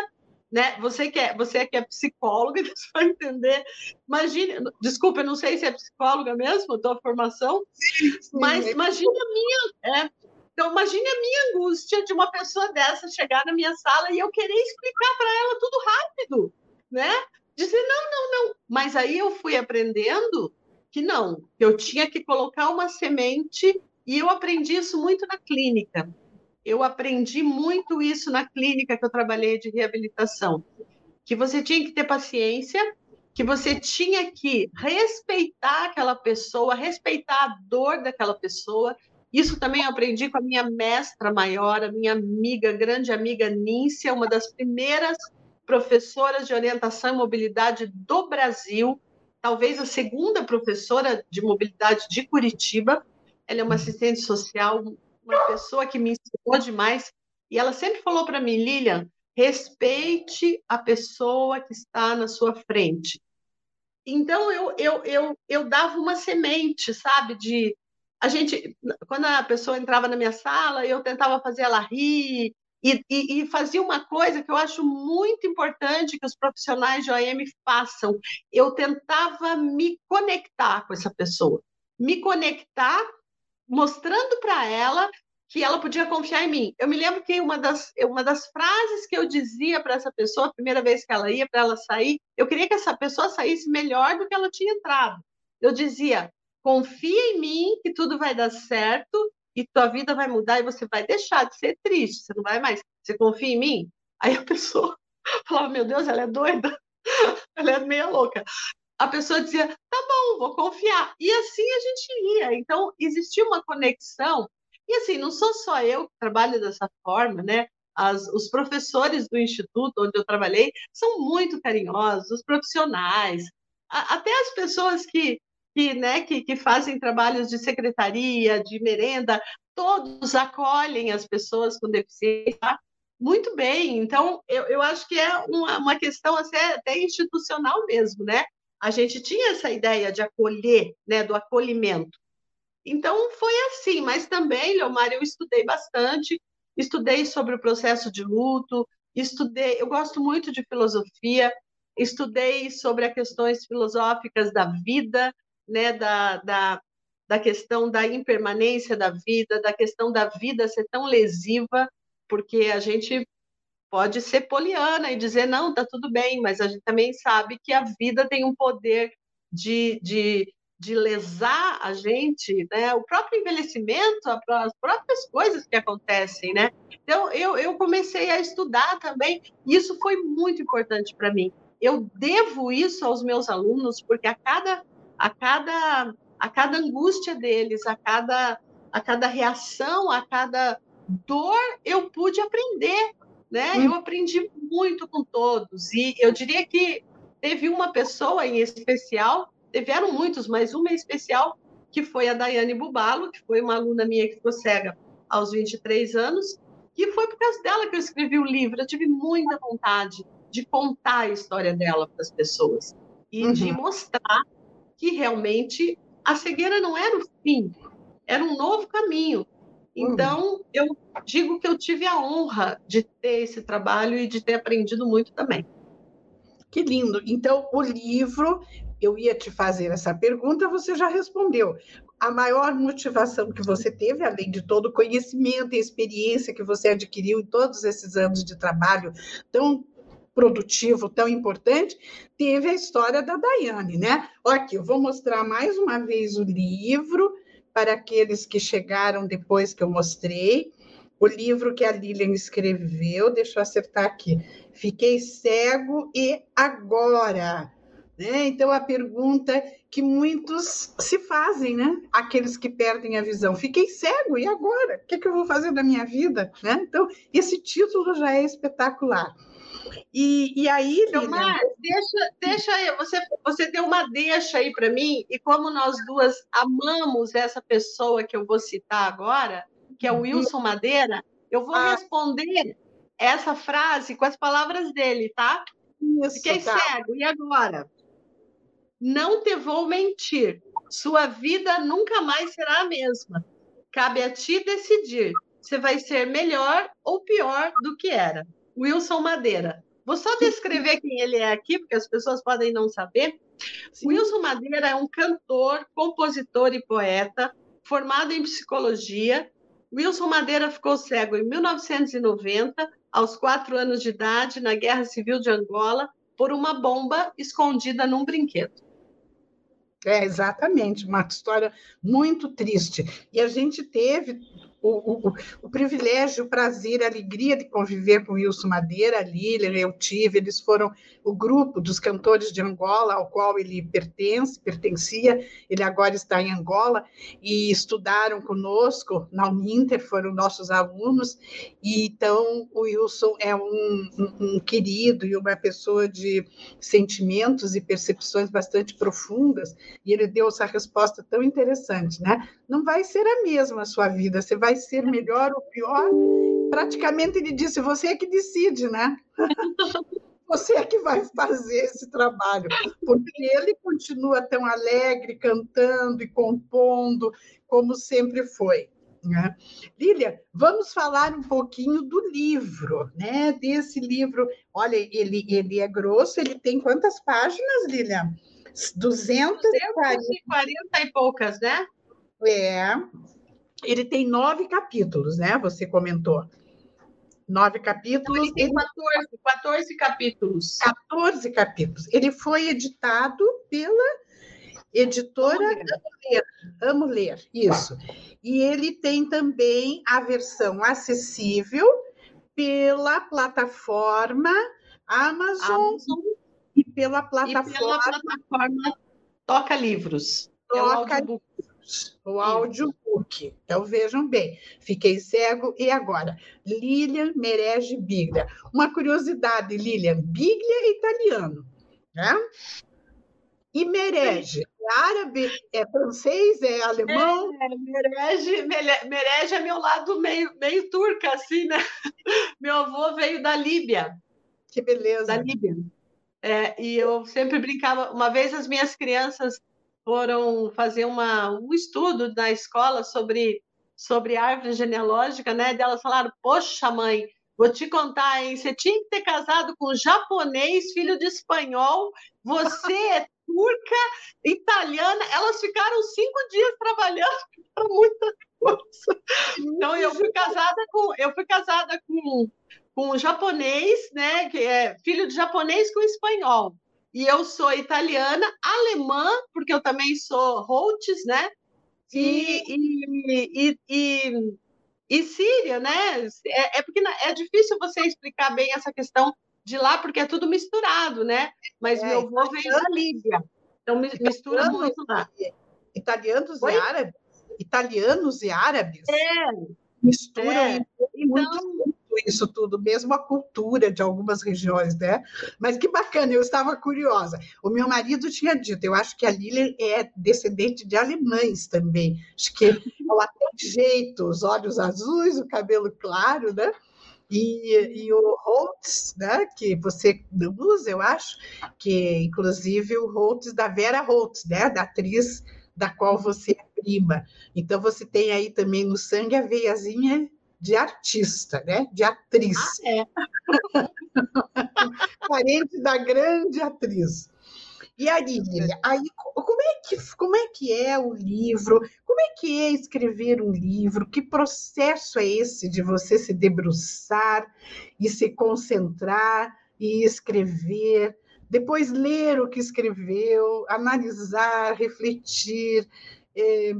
Speaker 3: né? Você que é, você que é psicóloga, você vai entender. Imagine, desculpa, eu não sei se é psicóloga mesmo, a tua formação, sim, sim. mas imagine a minha, é, então, imagine a minha angústia de uma pessoa dessa chegar na minha sala e eu querer explicar para ela tudo rápido né? Dizer, não, não, não. Mas aí eu fui aprendendo que não, eu tinha que colocar uma semente e eu aprendi isso muito na clínica. Eu aprendi muito isso na clínica que eu trabalhei de reabilitação. Que você tinha que ter paciência, que você tinha que respeitar aquela pessoa, respeitar a dor daquela pessoa. Isso também eu aprendi com a minha mestra maior, a minha amiga, grande amiga Nícia, uma das primeiras professoras de orientação e mobilidade do Brasil, talvez a segunda professora de mobilidade de Curitiba. Ela é uma assistente social, uma pessoa que me ensinou demais. E ela sempre falou para mim, Lilian, respeite a pessoa que está na sua frente. Então eu, eu, eu, eu dava uma semente, sabe, de a gente, quando a pessoa entrava na minha sala, eu tentava fazer ela rir, e, e, e, fazia uma coisa que eu acho muito importante que os profissionais de OM façam. Eu tentava me conectar com essa pessoa, me conectar, mostrando para ela que ela podia confiar em mim. Eu me lembro que uma das, uma das frases que eu dizia para essa pessoa, a primeira vez que ela ia, para ela sair, eu queria que essa pessoa saísse melhor do que ela tinha entrado. Eu dizia: confia em mim que tudo vai dar certo e tua vida vai mudar e você vai deixar de ser triste, você não vai mais. Você confia em mim? Aí a pessoa falava, meu Deus, ela é doida, ela é meia louca. A pessoa dizia, tá bom, vou confiar. E assim a gente ia. Então, existia uma conexão. E assim, não sou só eu que trabalho dessa forma, né? As, os professores do instituto onde eu trabalhei são muito carinhosos, os profissionais, a, até as pessoas que que, né, que, que fazem trabalhos de secretaria, de merenda, todos acolhem as pessoas com deficiência muito bem. Então, eu, eu acho que é uma, uma questão até institucional mesmo, né? A gente tinha essa ideia de acolher, né, do acolhimento. Então, foi assim, mas também, Leomar, eu estudei bastante, estudei sobre o processo de luto, estudei, eu gosto muito de filosofia, estudei sobre as questões filosóficas da vida, né, da, da, da questão da impermanência da vida, da questão da vida ser tão lesiva, porque a gente pode ser poliana e dizer, não, tá tudo bem, mas a gente também sabe que a vida tem um poder de, de, de lesar a gente, né? O próprio envelhecimento, as próprias coisas que acontecem, né? Então, eu, eu comecei a estudar também, e isso foi muito importante para mim. Eu devo isso aos meus alunos, porque a cada, a cada, a cada angústia deles, a cada, a cada reação, a cada dor, eu pude aprender né? Hum. Eu aprendi muito com todos e eu diria que teve uma pessoa em especial, tiveram muitos, mas uma em especial que foi a Daiane Bubalo, que foi uma aluna minha que ficou cega aos 23 anos, e foi por causa dela que eu escrevi o livro. Eu tive muita vontade de contar a história dela para as pessoas e uhum. de mostrar que realmente a cegueira não era o fim, era um novo caminho. Hum. Então, eu digo que eu tive a honra de ter esse trabalho e de ter aprendido muito também.
Speaker 2: Que lindo. Então, o livro, eu ia te fazer essa pergunta, você já respondeu. A maior motivação que você teve, além de todo o conhecimento e experiência que você adquiriu em todos esses anos de trabalho tão produtivo, tão importante, teve a história da Daiane, né? Aqui, eu vou mostrar mais uma vez o livro para aqueles que chegaram depois que eu mostrei. O livro que a Lilian escreveu, deixa eu acertar aqui. Fiquei cego e agora? Né? Então, a pergunta que muitos se fazem, né? Aqueles que perdem a visão. Fiquei cego, e agora? O que, é que eu vou fazer da minha vida? Né? Então, esse título já é espetacular. E, e aí,
Speaker 3: então, Lilian... deixa, deixa aí, você, você deu uma deixa aí para mim, e como nós duas amamos essa pessoa que eu vou citar agora, que é o Wilson Madeira, eu vou ah. responder essa frase com as palavras dele, tá? Isso, Fiquei tá. cego, e agora? Não te vou mentir, sua vida nunca mais será a mesma. Cabe a ti decidir se vai ser melhor ou pior do que era. Wilson Madeira. Vou só descrever quem ele é aqui, porque as pessoas podem não saber. Sim. Wilson Madeira é um cantor, compositor e poeta, formado em psicologia. Wilson Madeira ficou cego em 1990, aos quatro anos de idade, na Guerra Civil de Angola, por uma bomba escondida num brinquedo.
Speaker 2: É, exatamente, uma história muito triste. E a gente teve o, o, o, privilégio, o prazer, a alegria de conviver com Wilson Madeira, a Lilian, eu tive, eles foram o grupo dos cantores de Angola, ao qual ele pertence, pertencia, ele agora está em Angola, e estudaram conosco na Uninter, foram nossos alunos, e então o Wilson é um, um, um querido e uma pessoa de sentimentos e percepções bastante profundas, e ele deu essa resposta tão interessante, né? Não vai ser a mesma a sua vida, você vai ser melhor ou pior, praticamente ele disse: você é que decide, né? Você é que vai fazer esse trabalho, porque ele continua tão alegre, cantando e compondo, como sempre foi. Né? Lília, vamos falar um pouquinho do livro, né? Desse livro. Olha, ele, ele é grosso, ele tem quantas páginas, Lília?
Speaker 3: 240 e poucas, né?
Speaker 2: É. Ele tem nove capítulos, né? Você comentou. Nove capítulos.
Speaker 3: Ele tem 14, 14 capítulos.
Speaker 2: 14 capítulos. Ele foi editado pela editora Amo Ler. Amo Ler, isso. E ele tem também a versão acessível pela plataforma Amazon, Amazon e pela plataforma, e pela
Speaker 3: plataforma Toca Livros.
Speaker 2: Toca é o o audiobook. Então vejam bem, fiquei cego e agora? Lilian Merege Biglia. Uma curiosidade, Lilian, Biglia é italiano, né? E Merege, é árabe, é francês, é alemão?
Speaker 3: É, merege, merege é meu lado meio, meio turca, assim, né? Meu avô veio da Líbia.
Speaker 2: Que beleza.
Speaker 3: Da Líbia. É, e eu sempre brincava, uma vez as minhas crianças foram fazer uma, um estudo na escola sobre, sobre árvore genealógica, né? E elas falaram: Poxa, mãe, vou te contar, hein? Você tinha que ter casado com um japonês, filho de espanhol, você é turca, italiana. Elas ficaram cinco dias trabalhando para muita coisa. Então, eu fui casada com. Eu fui casada com com o japonês, né? Que é filho de japonês com espanhol. E eu sou italiana, alemã, porque eu também sou Holtz, né? E, e, e, e, Síria, né? É, é porque é difícil você explicar bem essa questão de lá, porque é tudo misturado, né? Mas é, meu avô veio da Líbia, então mistura muito lá.
Speaker 2: Italianos e árabes? Italianos e árabes?
Speaker 3: É.
Speaker 2: Misturam é. Então, isso tudo, mesmo a cultura de algumas regiões, né? Mas que bacana, eu estava curiosa. O meu marido tinha dito, eu acho que a Lili é descendente de alemães também. Acho que ela tem jeito, os olhos azuis, o cabelo claro, né? E, e, o Holtz, né, que você usa, eu acho, que inclusive o Holtz da Vera Holtz, né, da atriz da qual você é prima. Então você tem aí também no sangue a veiazinha de artista, né? De atriz.
Speaker 3: Ah, é.
Speaker 2: Parente da grande atriz. E aí, aí como, é que, como é que é o livro? Como é que é escrever um livro? Que processo é esse de você se debruçar e se concentrar e escrever? Depois ler o que escreveu, analisar, refletir, é,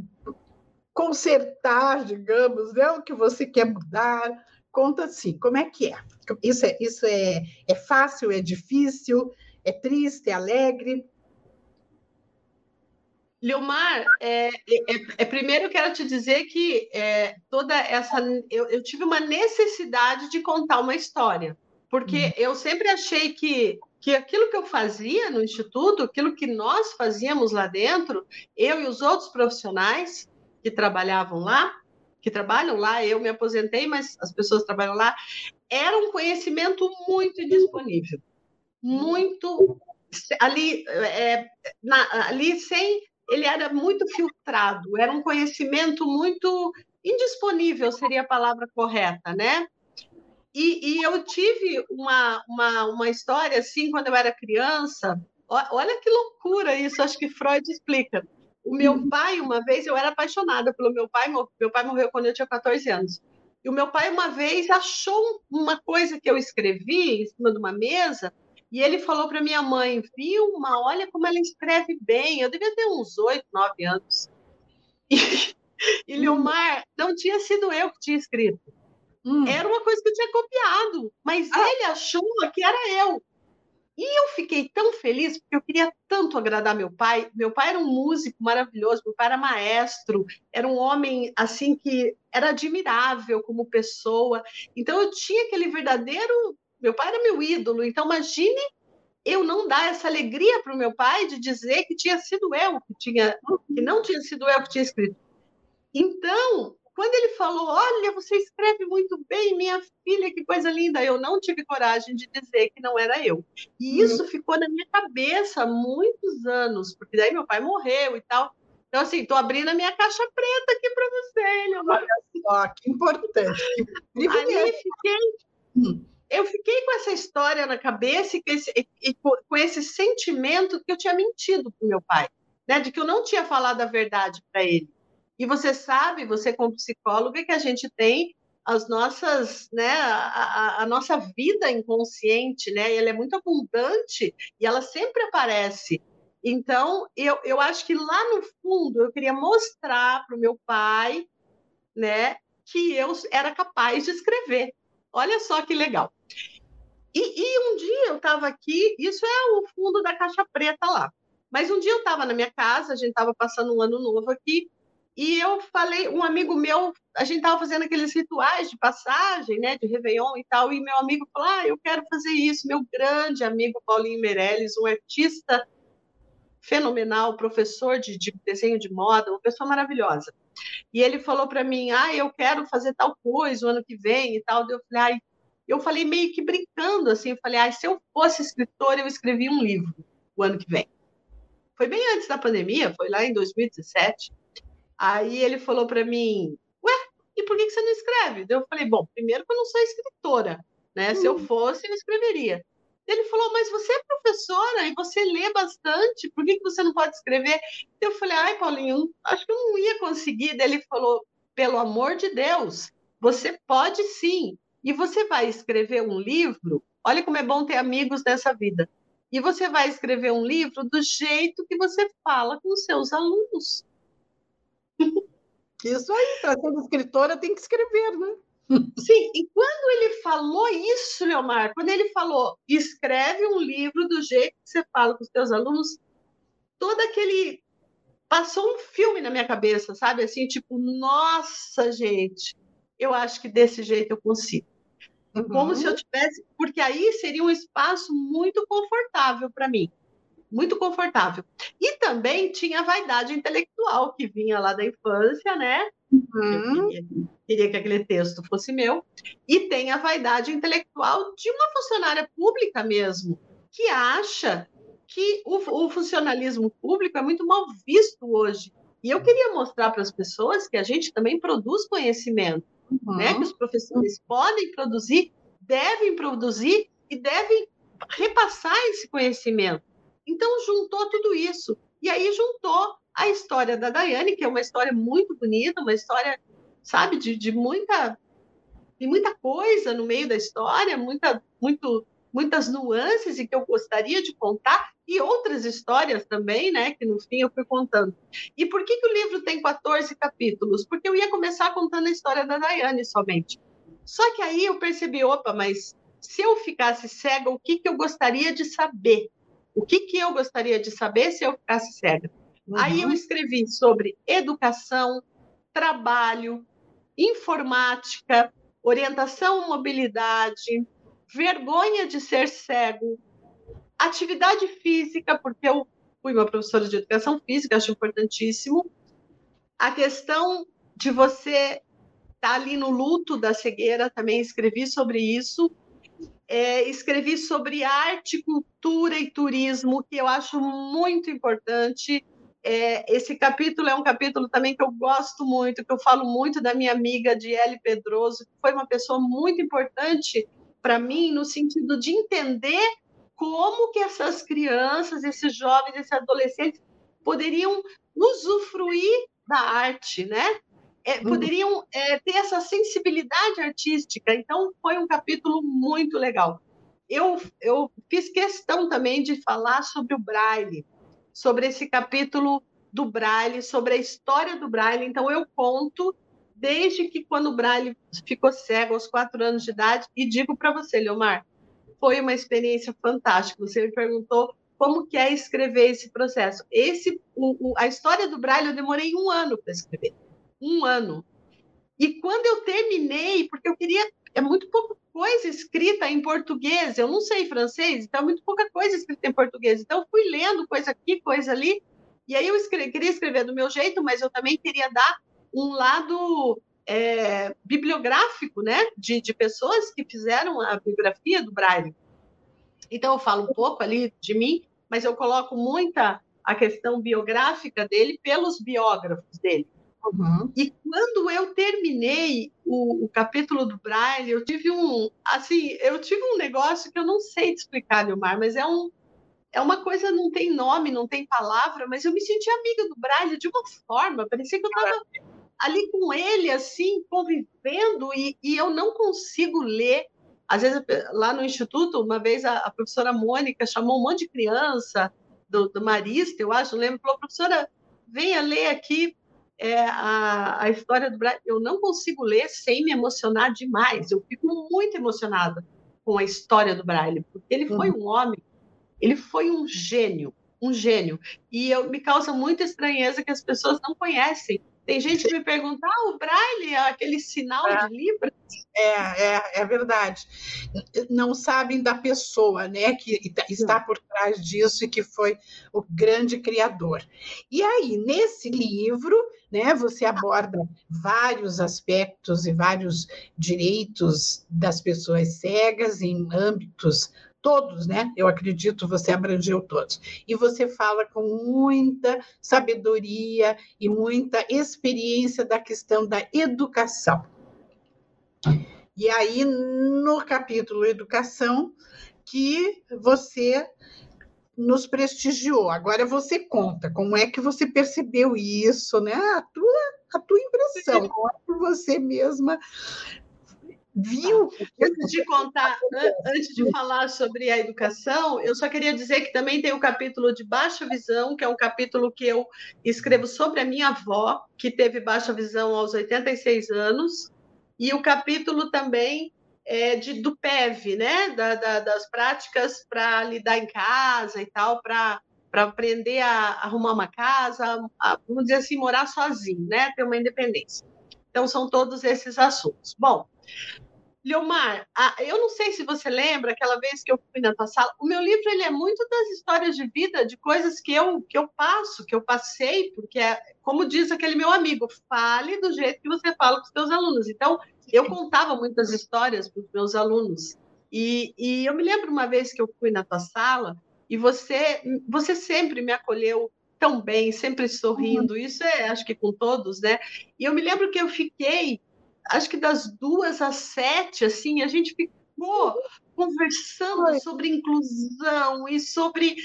Speaker 2: consertar, digamos, né? o que você quer mudar. Conta assim, como é que é? Isso é, isso é, é fácil, é difícil, é triste, é alegre?
Speaker 3: Leomar, é, é, é, primeiro quero te dizer que é, toda essa. Eu, eu, tive uma necessidade de contar uma história, porque hum. eu sempre achei que, que aquilo que eu fazia no Instituto, aquilo que nós fazíamos lá dentro, eu e os outros profissionais, que trabalhavam lá, que trabalham lá, eu me aposentei, mas as pessoas trabalham lá, era um conhecimento muito indisponível, muito ali, é, na, ali sem, ele era muito filtrado, era um conhecimento muito indisponível, seria a palavra correta, né? E, e eu tive uma, uma, uma história assim, quando eu era criança, olha que loucura isso, acho que Freud explica. O meu uhum. pai, uma vez, eu era apaixonada pelo meu pai, meu pai morreu quando eu tinha 14 anos. E o meu pai, uma vez, achou uma coisa que eu escrevi em cima de uma mesa, e ele falou para minha mãe: Vilma, olha como ela escreve bem. Eu devia ter uns oito, nove anos. E, e Leomar, não tinha sido eu que tinha escrito. Hum. Era uma coisa que eu tinha copiado, mas ah. ele achou que era eu. E eu fiquei tão feliz porque eu queria tanto agradar meu pai. Meu pai era um músico maravilhoso, meu pai era maestro, era um homem assim que era admirável como pessoa. Então eu tinha aquele verdadeiro, meu pai era meu ídolo. Então imagine eu não dar essa alegria para o meu pai de dizer que tinha sido eu que tinha, que não tinha sido eu que tinha escrito. Então quando ele falou, olha, você escreve muito bem, minha filha, que coisa linda, eu não tive coragem de dizer que não era eu. E uhum. isso ficou na minha cabeça há muitos anos, porque daí meu pai morreu e tal. Então, assim, estou abrindo a minha caixa preta aqui para você, Olha
Speaker 2: só, que importante.
Speaker 3: Ali fiquei. Hum. Eu fiquei com essa história na cabeça e com esse, e com esse sentimento que eu tinha mentido para meu pai, né? De que eu não tinha falado a verdade para ele. E você sabe, você como psicóloga, que a gente tem as nossas, né, a, a, nossa vida inconsciente, né, ela é muito abundante e ela sempre aparece. Então, eu, eu acho que lá no fundo eu queria mostrar para o meu pai, né, que eu era capaz de escrever. Olha só que legal. E, e um dia eu estava aqui, isso é o fundo da caixa preta lá. Mas um dia eu estava na minha casa, a gente estava passando um ano novo aqui, e eu falei, um amigo meu, a gente estava fazendo aqueles rituais de passagem, né, de Réveillon e tal, e meu amigo falou: Ah, eu quero fazer isso. Meu grande amigo Paulinho Meirelles, um artista fenomenal, professor de, de desenho de moda, uma pessoa maravilhosa. E ele falou para mim: Ah, eu quero fazer tal coisa o ano que vem e tal. Eu falei: Ai, eu falei meio que brincando assim, eu falei: Ah, se eu fosse escritor, eu escrevi um livro o ano que vem. Foi bem antes da pandemia, foi lá em 2017. Aí ele falou para mim, ué, e por que você não escreve? Eu falei, bom, primeiro que eu não sou escritora, né? Hum. Se eu hum. fosse, eu escreveria. Ele falou, mas você é professora e você lê bastante, por que você não pode escrever? Eu falei, ai, Paulinho, acho que eu não ia conseguir. Daí ele falou, pelo amor de Deus, você pode sim. E você vai escrever um livro, olha como é bom ter amigos nessa vida. E você vai escrever um livro do jeito que você fala com os seus alunos.
Speaker 2: Isso aí, para ser escritora tem que escrever, né?
Speaker 3: Sim, e quando ele falou isso, Leomar, quando ele falou escreve um livro do jeito que você fala com os seus alunos, todo aquele passou um filme na minha cabeça, sabe? Assim, tipo, nossa, gente, eu acho que desse jeito eu consigo. Uhum. Como se eu tivesse, porque aí seria um espaço muito confortável para mim. Muito confortável. E também tinha a vaidade intelectual que vinha lá da infância, né? Uhum. Queria, queria que aquele texto fosse meu. E tem a vaidade intelectual de uma funcionária pública mesmo, que acha que o, o funcionalismo público é muito mal visto hoje. E eu queria mostrar para as pessoas que a gente também produz conhecimento, uhum. né? Que os professores podem produzir, devem produzir e devem repassar esse conhecimento. Então juntou tudo isso e aí juntou a história da Daiane, que é uma história muito bonita, uma história, sabe, de, de muita de muita coisa no meio da história, muita muito muitas nuances e que eu gostaria de contar, e outras histórias também, né, que no fim eu fui contando. E por que, que o livro tem 14 capítulos? Porque eu ia começar contando a história da Daiane somente. Só que aí eu percebi, opa, mas se eu ficasse cega, o que, que eu gostaria de saber? O que, que eu gostaria de saber se eu ficasse cega? Uhum. Aí eu escrevi sobre educação, trabalho, informática, orientação mobilidade, vergonha de ser cego, atividade física, porque eu fui uma professora de educação física, acho importantíssimo. A questão de você estar tá ali no luto da cegueira, também escrevi sobre isso. É, escrevi sobre arte, cultura e turismo, que eu acho muito importante. É, esse capítulo é um capítulo também que eu gosto muito, que eu falo muito da minha amiga Diele Pedroso, que foi uma pessoa muito importante para mim no sentido de entender como que essas crianças, esses jovens, esses adolescentes poderiam usufruir da arte, né? É, uhum. poderiam é, ter essa sensibilidade artística. Então, foi um capítulo muito legal. Eu, eu fiz questão também de falar sobre o Braille, sobre esse capítulo do Braille, sobre a história do Braille. Então, eu conto desde que quando o Braille ficou cego aos quatro anos de idade, e digo para você, Leomar, foi uma experiência fantástica. Você me perguntou como que é escrever esse processo. Esse, o, o, a história do Braille eu demorei um ano para escrever, um ano. E quando eu terminei, porque eu queria, é muito pouca coisa escrita em português, eu não sei francês, então é muito pouca coisa escrita em português. Então eu fui lendo coisa aqui, coisa ali, e aí eu queria escrever do meu jeito, mas eu também queria dar um lado é, bibliográfico, né, de, de pessoas que fizeram a biografia do Braille. Então, eu falo um pouco ali de mim, mas eu coloco muita a questão biográfica dele pelos biógrafos dele. Uhum. E quando eu terminei o, o, capítulo do Braille, eu tive um, assim, eu tive um negócio que eu não sei te explicar, Leomar, mas é um, é uma coisa, não tem nome, não tem palavra, mas eu me senti amiga do Braille de uma forma, parecia que eu estava ali com ele, assim, convivendo, e, e eu não consigo ler. Às vezes, lá no Instituto, uma vez a, a professora Mônica chamou um monte de criança do, do Marista, eu acho, lembro, falou, professora, venha ler aqui é, a, a história do Brasil. Eu não consigo ler sem me emocionar demais. Eu fico muito emocionada com a história do Braille, porque ele foi uhum. um homem, ele foi um gênio, um gênio. E eu, me causa muita estranheza que as pessoas não conhecem tem gente que me pergunta, ah, o braille é aquele sinal é. de Libras?
Speaker 2: É, é, é verdade. Não sabem da pessoa, né, que está por trás disso e que foi o grande criador. E aí, nesse livro, né, você aborda vários aspectos e vários direitos das pessoas cegas em âmbitos todos, né? Eu acredito você abrangeu todos. E você fala com muita sabedoria e muita experiência da questão da educação. E aí, no capítulo Educação, que você nos prestigiou. Agora você conta como é que você percebeu isso, né? A tua, a tua impressão, como é que você mesma Viu?
Speaker 3: Antes de contar, antes de falar sobre a educação, eu só queria dizer que também tem o capítulo de baixa visão, que é um capítulo que eu escrevo sobre a minha avó, que teve baixa visão aos 86 anos, e o capítulo também é de, do PEV, né? Da, da, das práticas para lidar em casa e tal, para para aprender a arrumar uma casa, a, vamos dizer assim, morar sozinho, né? Ter uma independência. Então, são todos esses assuntos. Bom, Leomar, eu não sei se você lembra aquela vez que eu fui na tua sala. O meu livro ele é muito das histórias de vida, de coisas que eu que eu passo, que eu passei, porque é, como diz aquele meu amigo, fale do jeito que você fala com os seus alunos. Então, eu contava muitas histórias para os meus alunos. E, e eu me lembro uma vez que eu fui na tua sala e você você sempre me acolheu tão bem, sempre sorrindo. Uhum. Isso é, acho que com todos, né? E eu me lembro que eu fiquei acho que das duas às sete, assim, a gente ficou conversando Foi. sobre inclusão e sobre.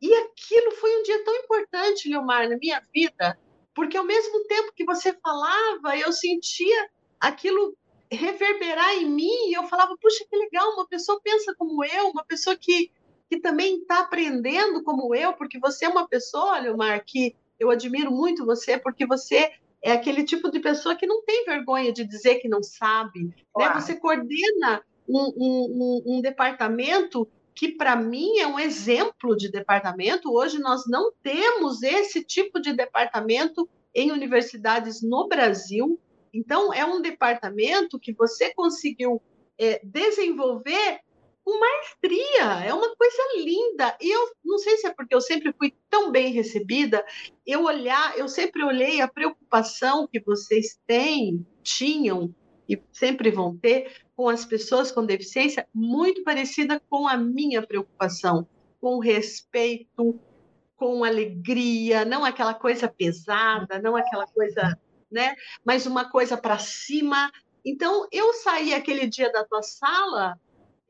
Speaker 3: E aquilo foi um dia tão importante, Leomar, na minha vida, porque ao mesmo tempo que você falava, eu sentia aquilo reverberar em mim e eu falava, puxa, que legal, uma pessoa pensa como eu, uma pessoa que, que também está aprendendo como eu, porque você é uma pessoa, Leomar, que eu admiro muito você, porque você é aquele tipo de pessoa que não tem vergonha de dizer que não sabe. Né? Você coordena um, um, um, departamento que, para mim, é um exemplo de departamento. Hoje, nós não temos esse tipo de departamento em universidades no Brasil. Então, é um departamento que você conseguiu é, desenvolver com maestria. É uma coisa linda. E eu não sei se é porque eu sempre fui tão bem recebida, eu olhar, eu sempre olhei a preocupação que vocês têm, tinham e sempre vão ter com as pessoas com deficiência, muito parecida com a minha preocupação, com respeito, com alegria, não aquela coisa pesada, não aquela coisa, né, mas uma coisa para cima. Então, eu saí aquele dia da tua sala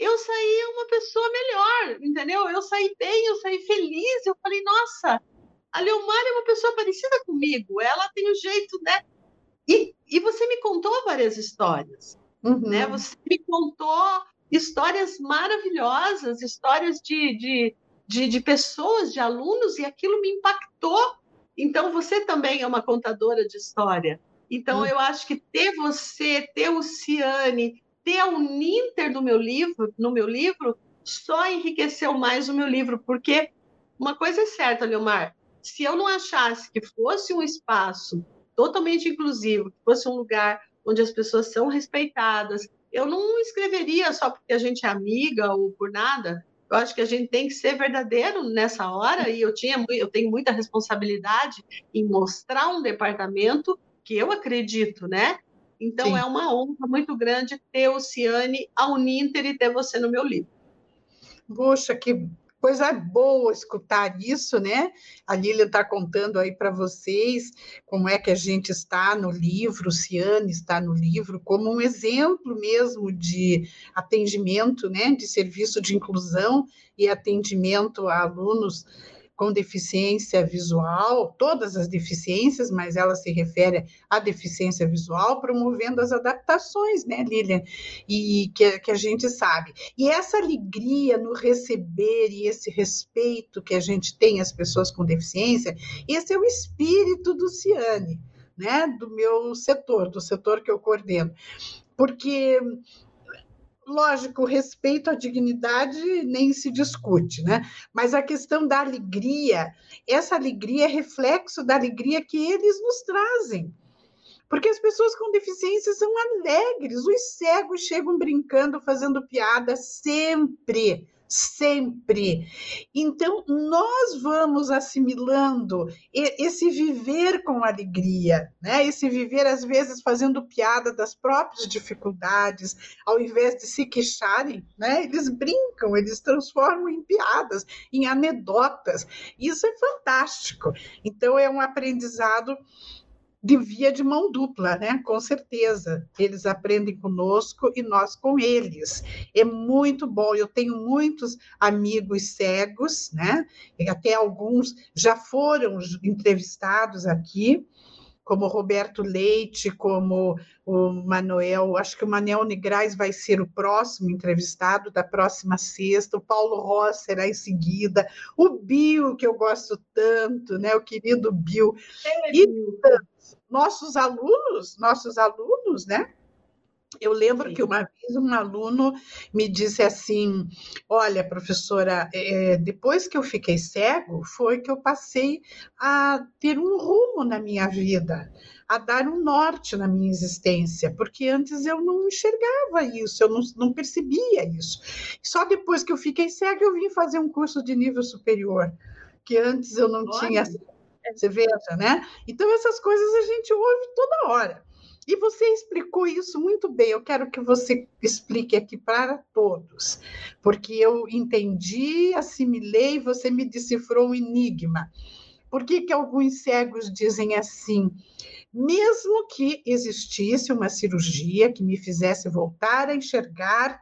Speaker 3: eu saí uma pessoa melhor, entendeu? Eu saí bem, eu saí feliz. Eu falei, nossa, a Leomar é uma pessoa parecida comigo, ela tem o um jeito, né? E, e você me contou várias histórias, uhum. né? Você me contou histórias maravilhosas, histórias de, de, de, de pessoas, de alunos, e aquilo me impactou. Então, você também é uma contadora de história. Então, uhum. eu acho que ter você, ter o Ciane, ter o Ninter do meu livro, no meu livro, só enriqueceu mais o meu livro, porque uma coisa é certa, Leomar, se eu não achasse que fosse um espaço totalmente inclusivo, que fosse um lugar onde as pessoas são respeitadas, eu não escreveria só porque a gente é amiga ou por nada. Eu acho que a gente tem que ser verdadeiro nessa hora e eu tinha eu tenho muita responsabilidade em mostrar um departamento que eu acredito, né? Então Sim. é uma honra muito grande ter o Ciane, a Uninter e ter você no meu livro.
Speaker 2: Poxa, que coisa boa escutar isso, né? A Lília está contando aí para vocês como é que a gente está no livro, o Ciane está no livro, como um exemplo mesmo de atendimento, né? De serviço de inclusão e atendimento a alunos com deficiência visual, todas as deficiências, mas ela se refere à deficiência visual, promovendo as adaptações, né, Lilian? E que, que a gente sabe. E essa alegria no receber e esse respeito que a gente tem às pessoas com deficiência, esse é o espírito do Ciane, né, do meu setor, do setor que eu coordeno. Porque lógico, respeito à dignidade nem se discute, né? Mas a questão da alegria, essa alegria é reflexo da alegria que eles nos trazem. Porque as pessoas com deficiência são alegres, os cegos chegam brincando, fazendo piada sempre sempre. Então, nós vamos assimilando esse viver com alegria, né? esse viver, às vezes, fazendo piada das próprias dificuldades, ao invés de se queixarem, né? eles brincam, eles transformam em piadas, em anedotas. Isso é fantástico. Então, é um aprendizado de via de mão dupla, né? Com certeza. Eles aprendem conosco e nós com eles. É muito bom. Eu tenho muitos amigos cegos, né? E até alguns já foram entrevistados aqui como Roberto Leite, como o Manuel, acho que o Manuel Negrais vai ser o próximo entrevistado da próxima sexta, o Paulo Ross será em seguida, o Bill, que eu gosto tanto, né? O querido Bill. É, e nossos alunos, nossos alunos, né? Eu lembro Sim. que uma vez um aluno me disse assim: Olha, professora, é, depois que eu fiquei cego, foi que eu passei a ter um rumo na minha vida, a dar um norte na minha existência, porque antes eu não enxergava isso, eu não, não percebia isso. Só depois que eu fiquei cego, eu vim fazer um curso de nível superior, que antes eu não Olha. tinha. Você veja, né? Então, essas coisas a gente ouve toda hora. E você explicou isso muito bem. Eu quero que você explique aqui para todos, porque eu entendi, assimilei, você me decifrou um enigma. Por que, que alguns cegos dizem assim? Mesmo que existisse uma cirurgia que me fizesse voltar a enxergar,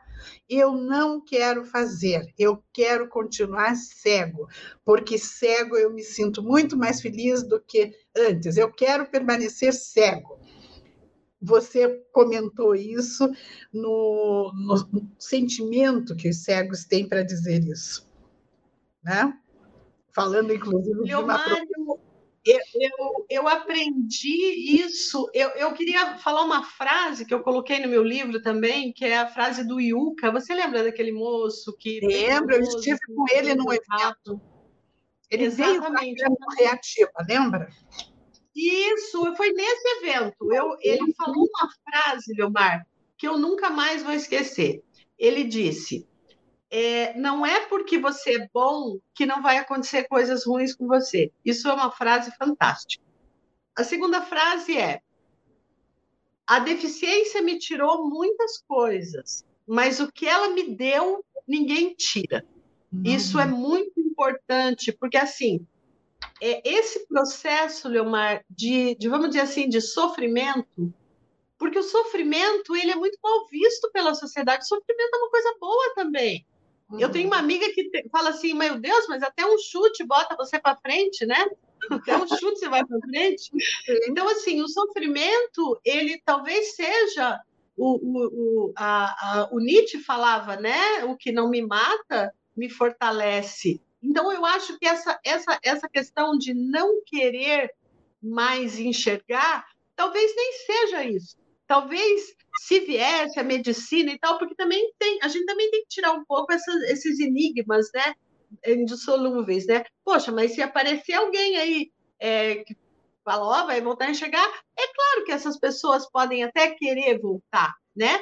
Speaker 2: eu não quero fazer, eu quero continuar cego, porque cego eu me sinto muito mais feliz do que antes, eu quero permanecer cego. Você comentou isso no, no sentimento que os cegos têm para dizer isso, né? Falando, inclusive,
Speaker 3: de uma... Eu, eu, eu, aprendi isso. Eu, eu queria falar uma frase que eu coloquei no meu livro também, que é a frase do Yuka. Você lembra daquele moço que.
Speaker 2: Lembro, eu estive com ele no evento. Ele Exatamente. veio para reativa, lembra?
Speaker 3: Isso, foi nesse evento. Eu, ele falou uma frase, Leomar, que eu nunca mais vou esquecer. Ele disse: é, não é porque você é bom que não vai acontecer coisas ruins com você. Isso é uma frase fantástica. A segunda frase é: a deficiência me tirou muitas coisas, mas o que ela me deu, ninguém tira. Uhum. Isso é muito importante, porque assim, é, esse processo, Leomar, de, de, vamos dizer assim, de sofrimento, porque o sofrimento ele é muito mal visto pela sociedade. O sofrimento é uma coisa boa também. Uhum. Eu tenho uma amiga que te, fala assim, meu Deus, mas até um chute bota você para frente, né? Até um chute você vai para frente. Então, assim, o sofrimento, ele talvez seja o, o, o, a, a, o Nietzsche falava, né? O que não me mata me fortalece. Então, eu acho que essa, essa, essa questão de não querer mais enxergar, talvez nem seja isso. Talvez se viesse a medicina e tal, porque também tem, a gente também tem que tirar um pouco essas, esses enigmas, né? Indissolúveis, né? Poxa, mas se aparecer alguém aí é, que fala, ó, oh, vai voltar a enxergar, é claro que essas pessoas podem até querer voltar, né?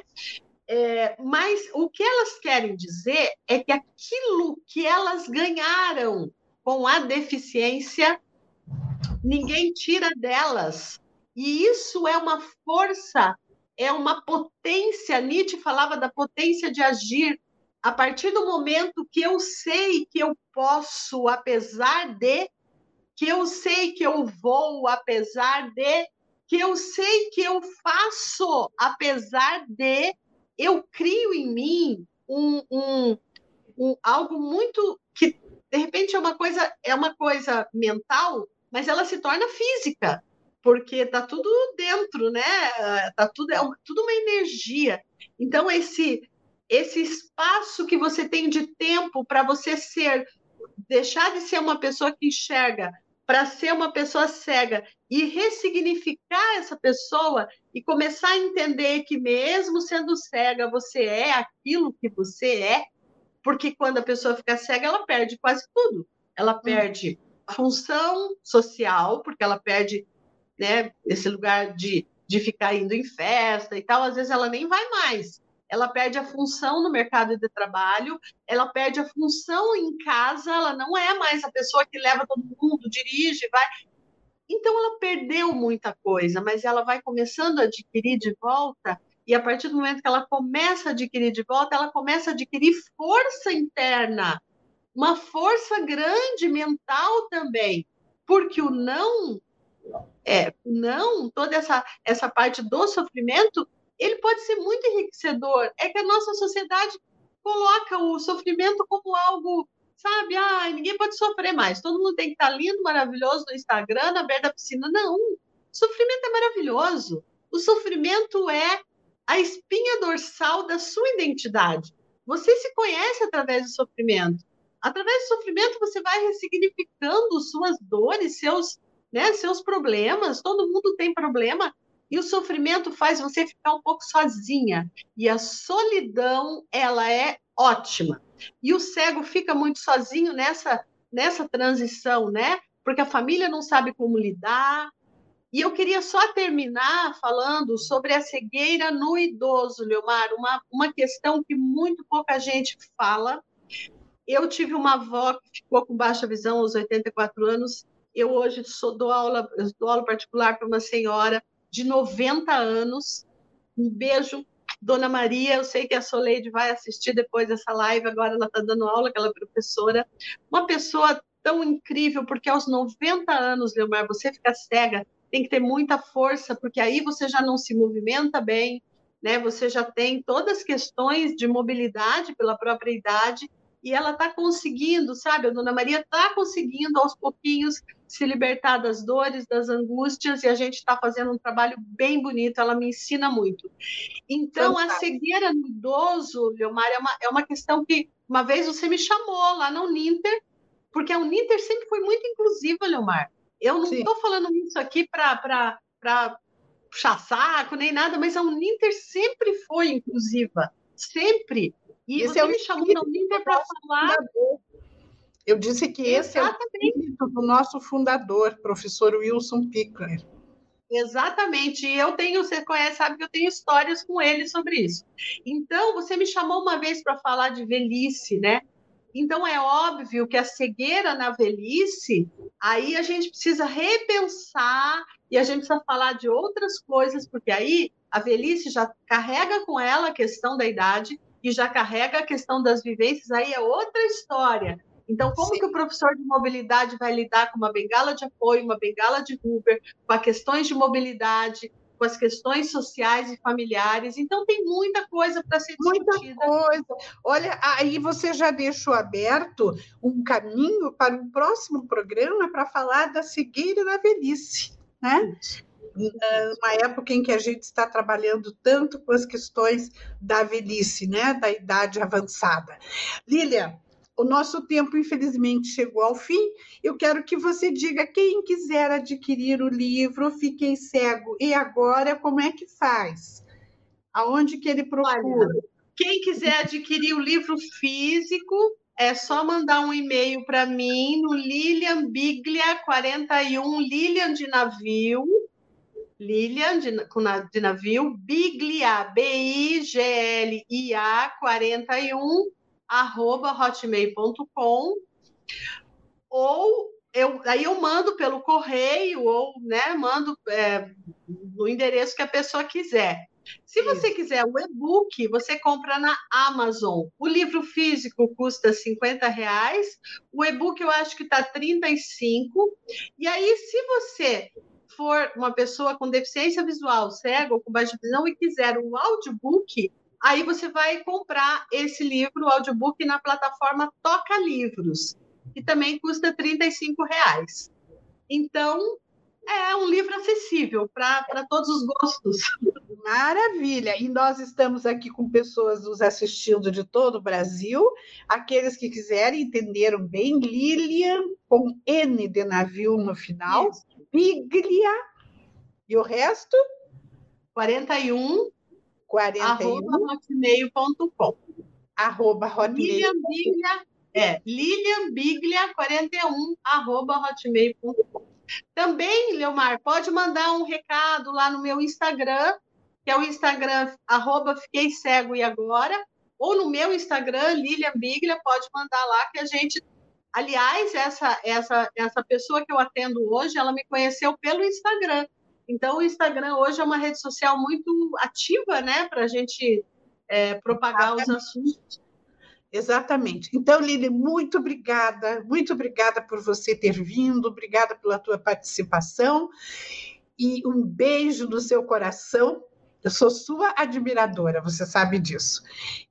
Speaker 3: É, mas o que elas querem dizer é que aquilo que elas ganharam com a deficiência, ninguém tira delas. E isso é uma força, é uma potência. Nietzsche falava da potência de agir. A partir do momento que eu sei que eu posso, apesar de, que eu sei que eu vou, apesar de, que eu sei que eu faço, apesar de, eu crio em mim um, um, um, algo muito que de repente é uma coisa é uma coisa mental, mas ela se torna física porque tá tudo dentro, né? Tá tudo é tudo uma energia. Então esse esse espaço que você tem de tempo para você ser deixar de ser uma pessoa que enxerga para ser uma pessoa cega e ressignificar essa pessoa e começar a entender que mesmo sendo cega, você é aquilo que você é, porque quando a pessoa fica cega, ela perde quase tudo. Ela hum. perde a função social, porque ela perde né, esse lugar de, de ficar indo em festa e tal, às vezes ela nem vai mais ela perde a função no mercado de trabalho, ela perde a função em casa, ela não é mais a pessoa que leva todo mundo, dirige, vai. Então ela perdeu muita coisa, mas ela vai começando a adquirir de volta, e a partir do momento que ela começa a adquirir de volta, ela começa a adquirir força interna, uma força grande mental também, porque o não é, não, toda essa essa parte do sofrimento ele pode ser muito enriquecedor. É que a nossa sociedade coloca o sofrimento como algo, sabe? Ah, ninguém pode sofrer mais. Todo mundo tem que estar lindo, maravilhoso no Instagram, na beira da piscina. Não. Sofrimento é maravilhoso. O sofrimento é a espinha dorsal da sua identidade. Você se conhece através do sofrimento. Através do sofrimento, você vai ressignificando suas dores, seus, né, seus problemas. Todo mundo tem problema. E o sofrimento faz você ficar um pouco sozinha. E a solidão, ela é ótima. E o cego fica muito sozinho nessa, nessa transição, né? Porque a família não sabe como lidar. E eu queria só terminar falando sobre a cegueira no idoso, Leomar, uma, uma questão que muito pouca gente fala, eu tive uma avó que ficou com baixa visão aos 84 anos. Eu hoje sou, dou, aula, dou aula particular para uma senhora de 90 anos. Um beijo, Dona Maria. Eu sei que a Soleide vai assistir depois dessa live. Agora ela está dando aula, aquela professora. Uma pessoa tão incrível, porque aos 90 anos, Leomar, você fica cega, tem que ter muita força, porque aí você já não se movimenta bem, né? Você já tem todas as questões de mobilidade pela própria idade e ela está conseguindo, sabe? A Dona Maria está conseguindo aos pouquinhos se libertar das dores, das angústias, e a gente está fazendo um trabalho bem bonito, ela me ensina muito. Então, Fantástico. a cegueira no idoso, Leomar, é uma, é uma questão que uma vez você me chamou lá no Ninter, porque a Uninter sempre foi muito inclusiva, Leomar. Eu não estou falando isso aqui para puxar saco nem nada, mas a Uninter sempre foi inclusiva, sempre. E esse você é me chamou na Uninter para falar. Fundador.
Speaker 2: Eu disse que esse Exatamente. é o espírito do nosso fundador, professor Wilson Pickler.
Speaker 3: Exatamente, e eu tenho, você conhece, sabe que eu tenho histórias com ele sobre isso. Então, você me chamou uma vez para falar de velhice, né? Então, é óbvio que a cegueira na velhice, aí a gente precisa repensar e a gente precisa falar de outras coisas, porque aí a velhice já carrega com ela a questão da idade, e já carrega a questão das vivências, aí é outra história. Então, como Sim. que o professor de mobilidade vai lidar com uma bengala de apoio, uma bengala de Uber, com as questões de mobilidade, com as questões sociais e familiares? Então, tem muita coisa para ser
Speaker 2: discutida. Muita coisa. Olha, aí você já deixou aberto um caminho para um próximo programa para falar da cegueira na velhice, né? Isso uma época em que a gente está trabalhando tanto com as questões da velhice, né, da idade avançada. Lília, o nosso tempo, infelizmente, chegou ao fim. Eu quero que você diga quem quiser adquirir o livro Fiquei Cego e Agora, como é que faz? Aonde que ele procura?
Speaker 3: Quem quiser adquirir o livro físico, é só mandar um e-mail para mim no Lilian Biglia 41 Lilian de navio Lilian, de, de navio, Biglia, B-I-G-L-I-A 41, arroba hotmail.com, ou eu, aí eu mando pelo correio, ou né, mando é, no endereço que a pessoa quiser. Se você quiser o e-book, você compra na Amazon. O livro físico custa 50 reais, o e-book eu acho que está 35. E aí, se você for uma pessoa com deficiência visual, cego ou com baixa visão e quiser um audiobook, aí você vai comprar esse livro, o audiobook, na plataforma Toca Livros, que também custa R$ reais. Então, é um livro acessível para todos os gostos.
Speaker 2: Maravilha! E nós estamos aqui com pessoas nos assistindo de todo o Brasil. Aqueles que quiserem entenderam bem, Lilian, com N de navio no final. Isso. Biglia. E o resto?
Speaker 3: 41. 41. Arroba hotmail.com.
Speaker 2: Arroba hotmail.
Speaker 3: Lilian Biglia. É, Lilian Biglia 41, arroba hotmail.com. Também, Leomar, pode mandar um recado lá no meu Instagram, que é o Instagram, arroba Fiquei Cego e Agora, ou no meu Instagram, Lilian Biglia, pode mandar lá que a gente Aliás, essa, essa, essa pessoa que eu atendo hoje, ela me conheceu pelo Instagram. Então, o Instagram hoje é uma rede social muito ativa, né, para a gente é, propagar Exatamente. os assuntos.
Speaker 2: Exatamente. Então, Lili, muito obrigada, muito obrigada por você ter vindo, obrigada pela tua participação e um beijo no seu coração Eu sou sua admiradora, você sabe disso.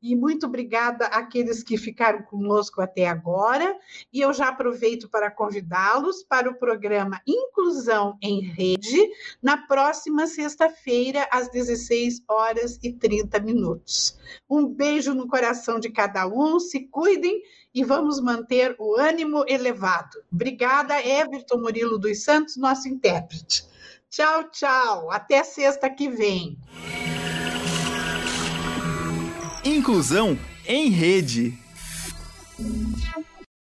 Speaker 2: E muito obrigada àqueles que ficaram conosco até agora. E eu já aproveito para convidá-los para o programa Inclusão em Rede, na próxima sexta-feira, às 16 horas e 30 minutos. Um beijo no coração de cada um, se cuidem e vamos manter o ânimo elevado. Obrigada, Everton Murilo dos Santos, nosso intérprete. Tchau, tchau. Até sexta que vem.
Speaker 1: Inclusão em rede.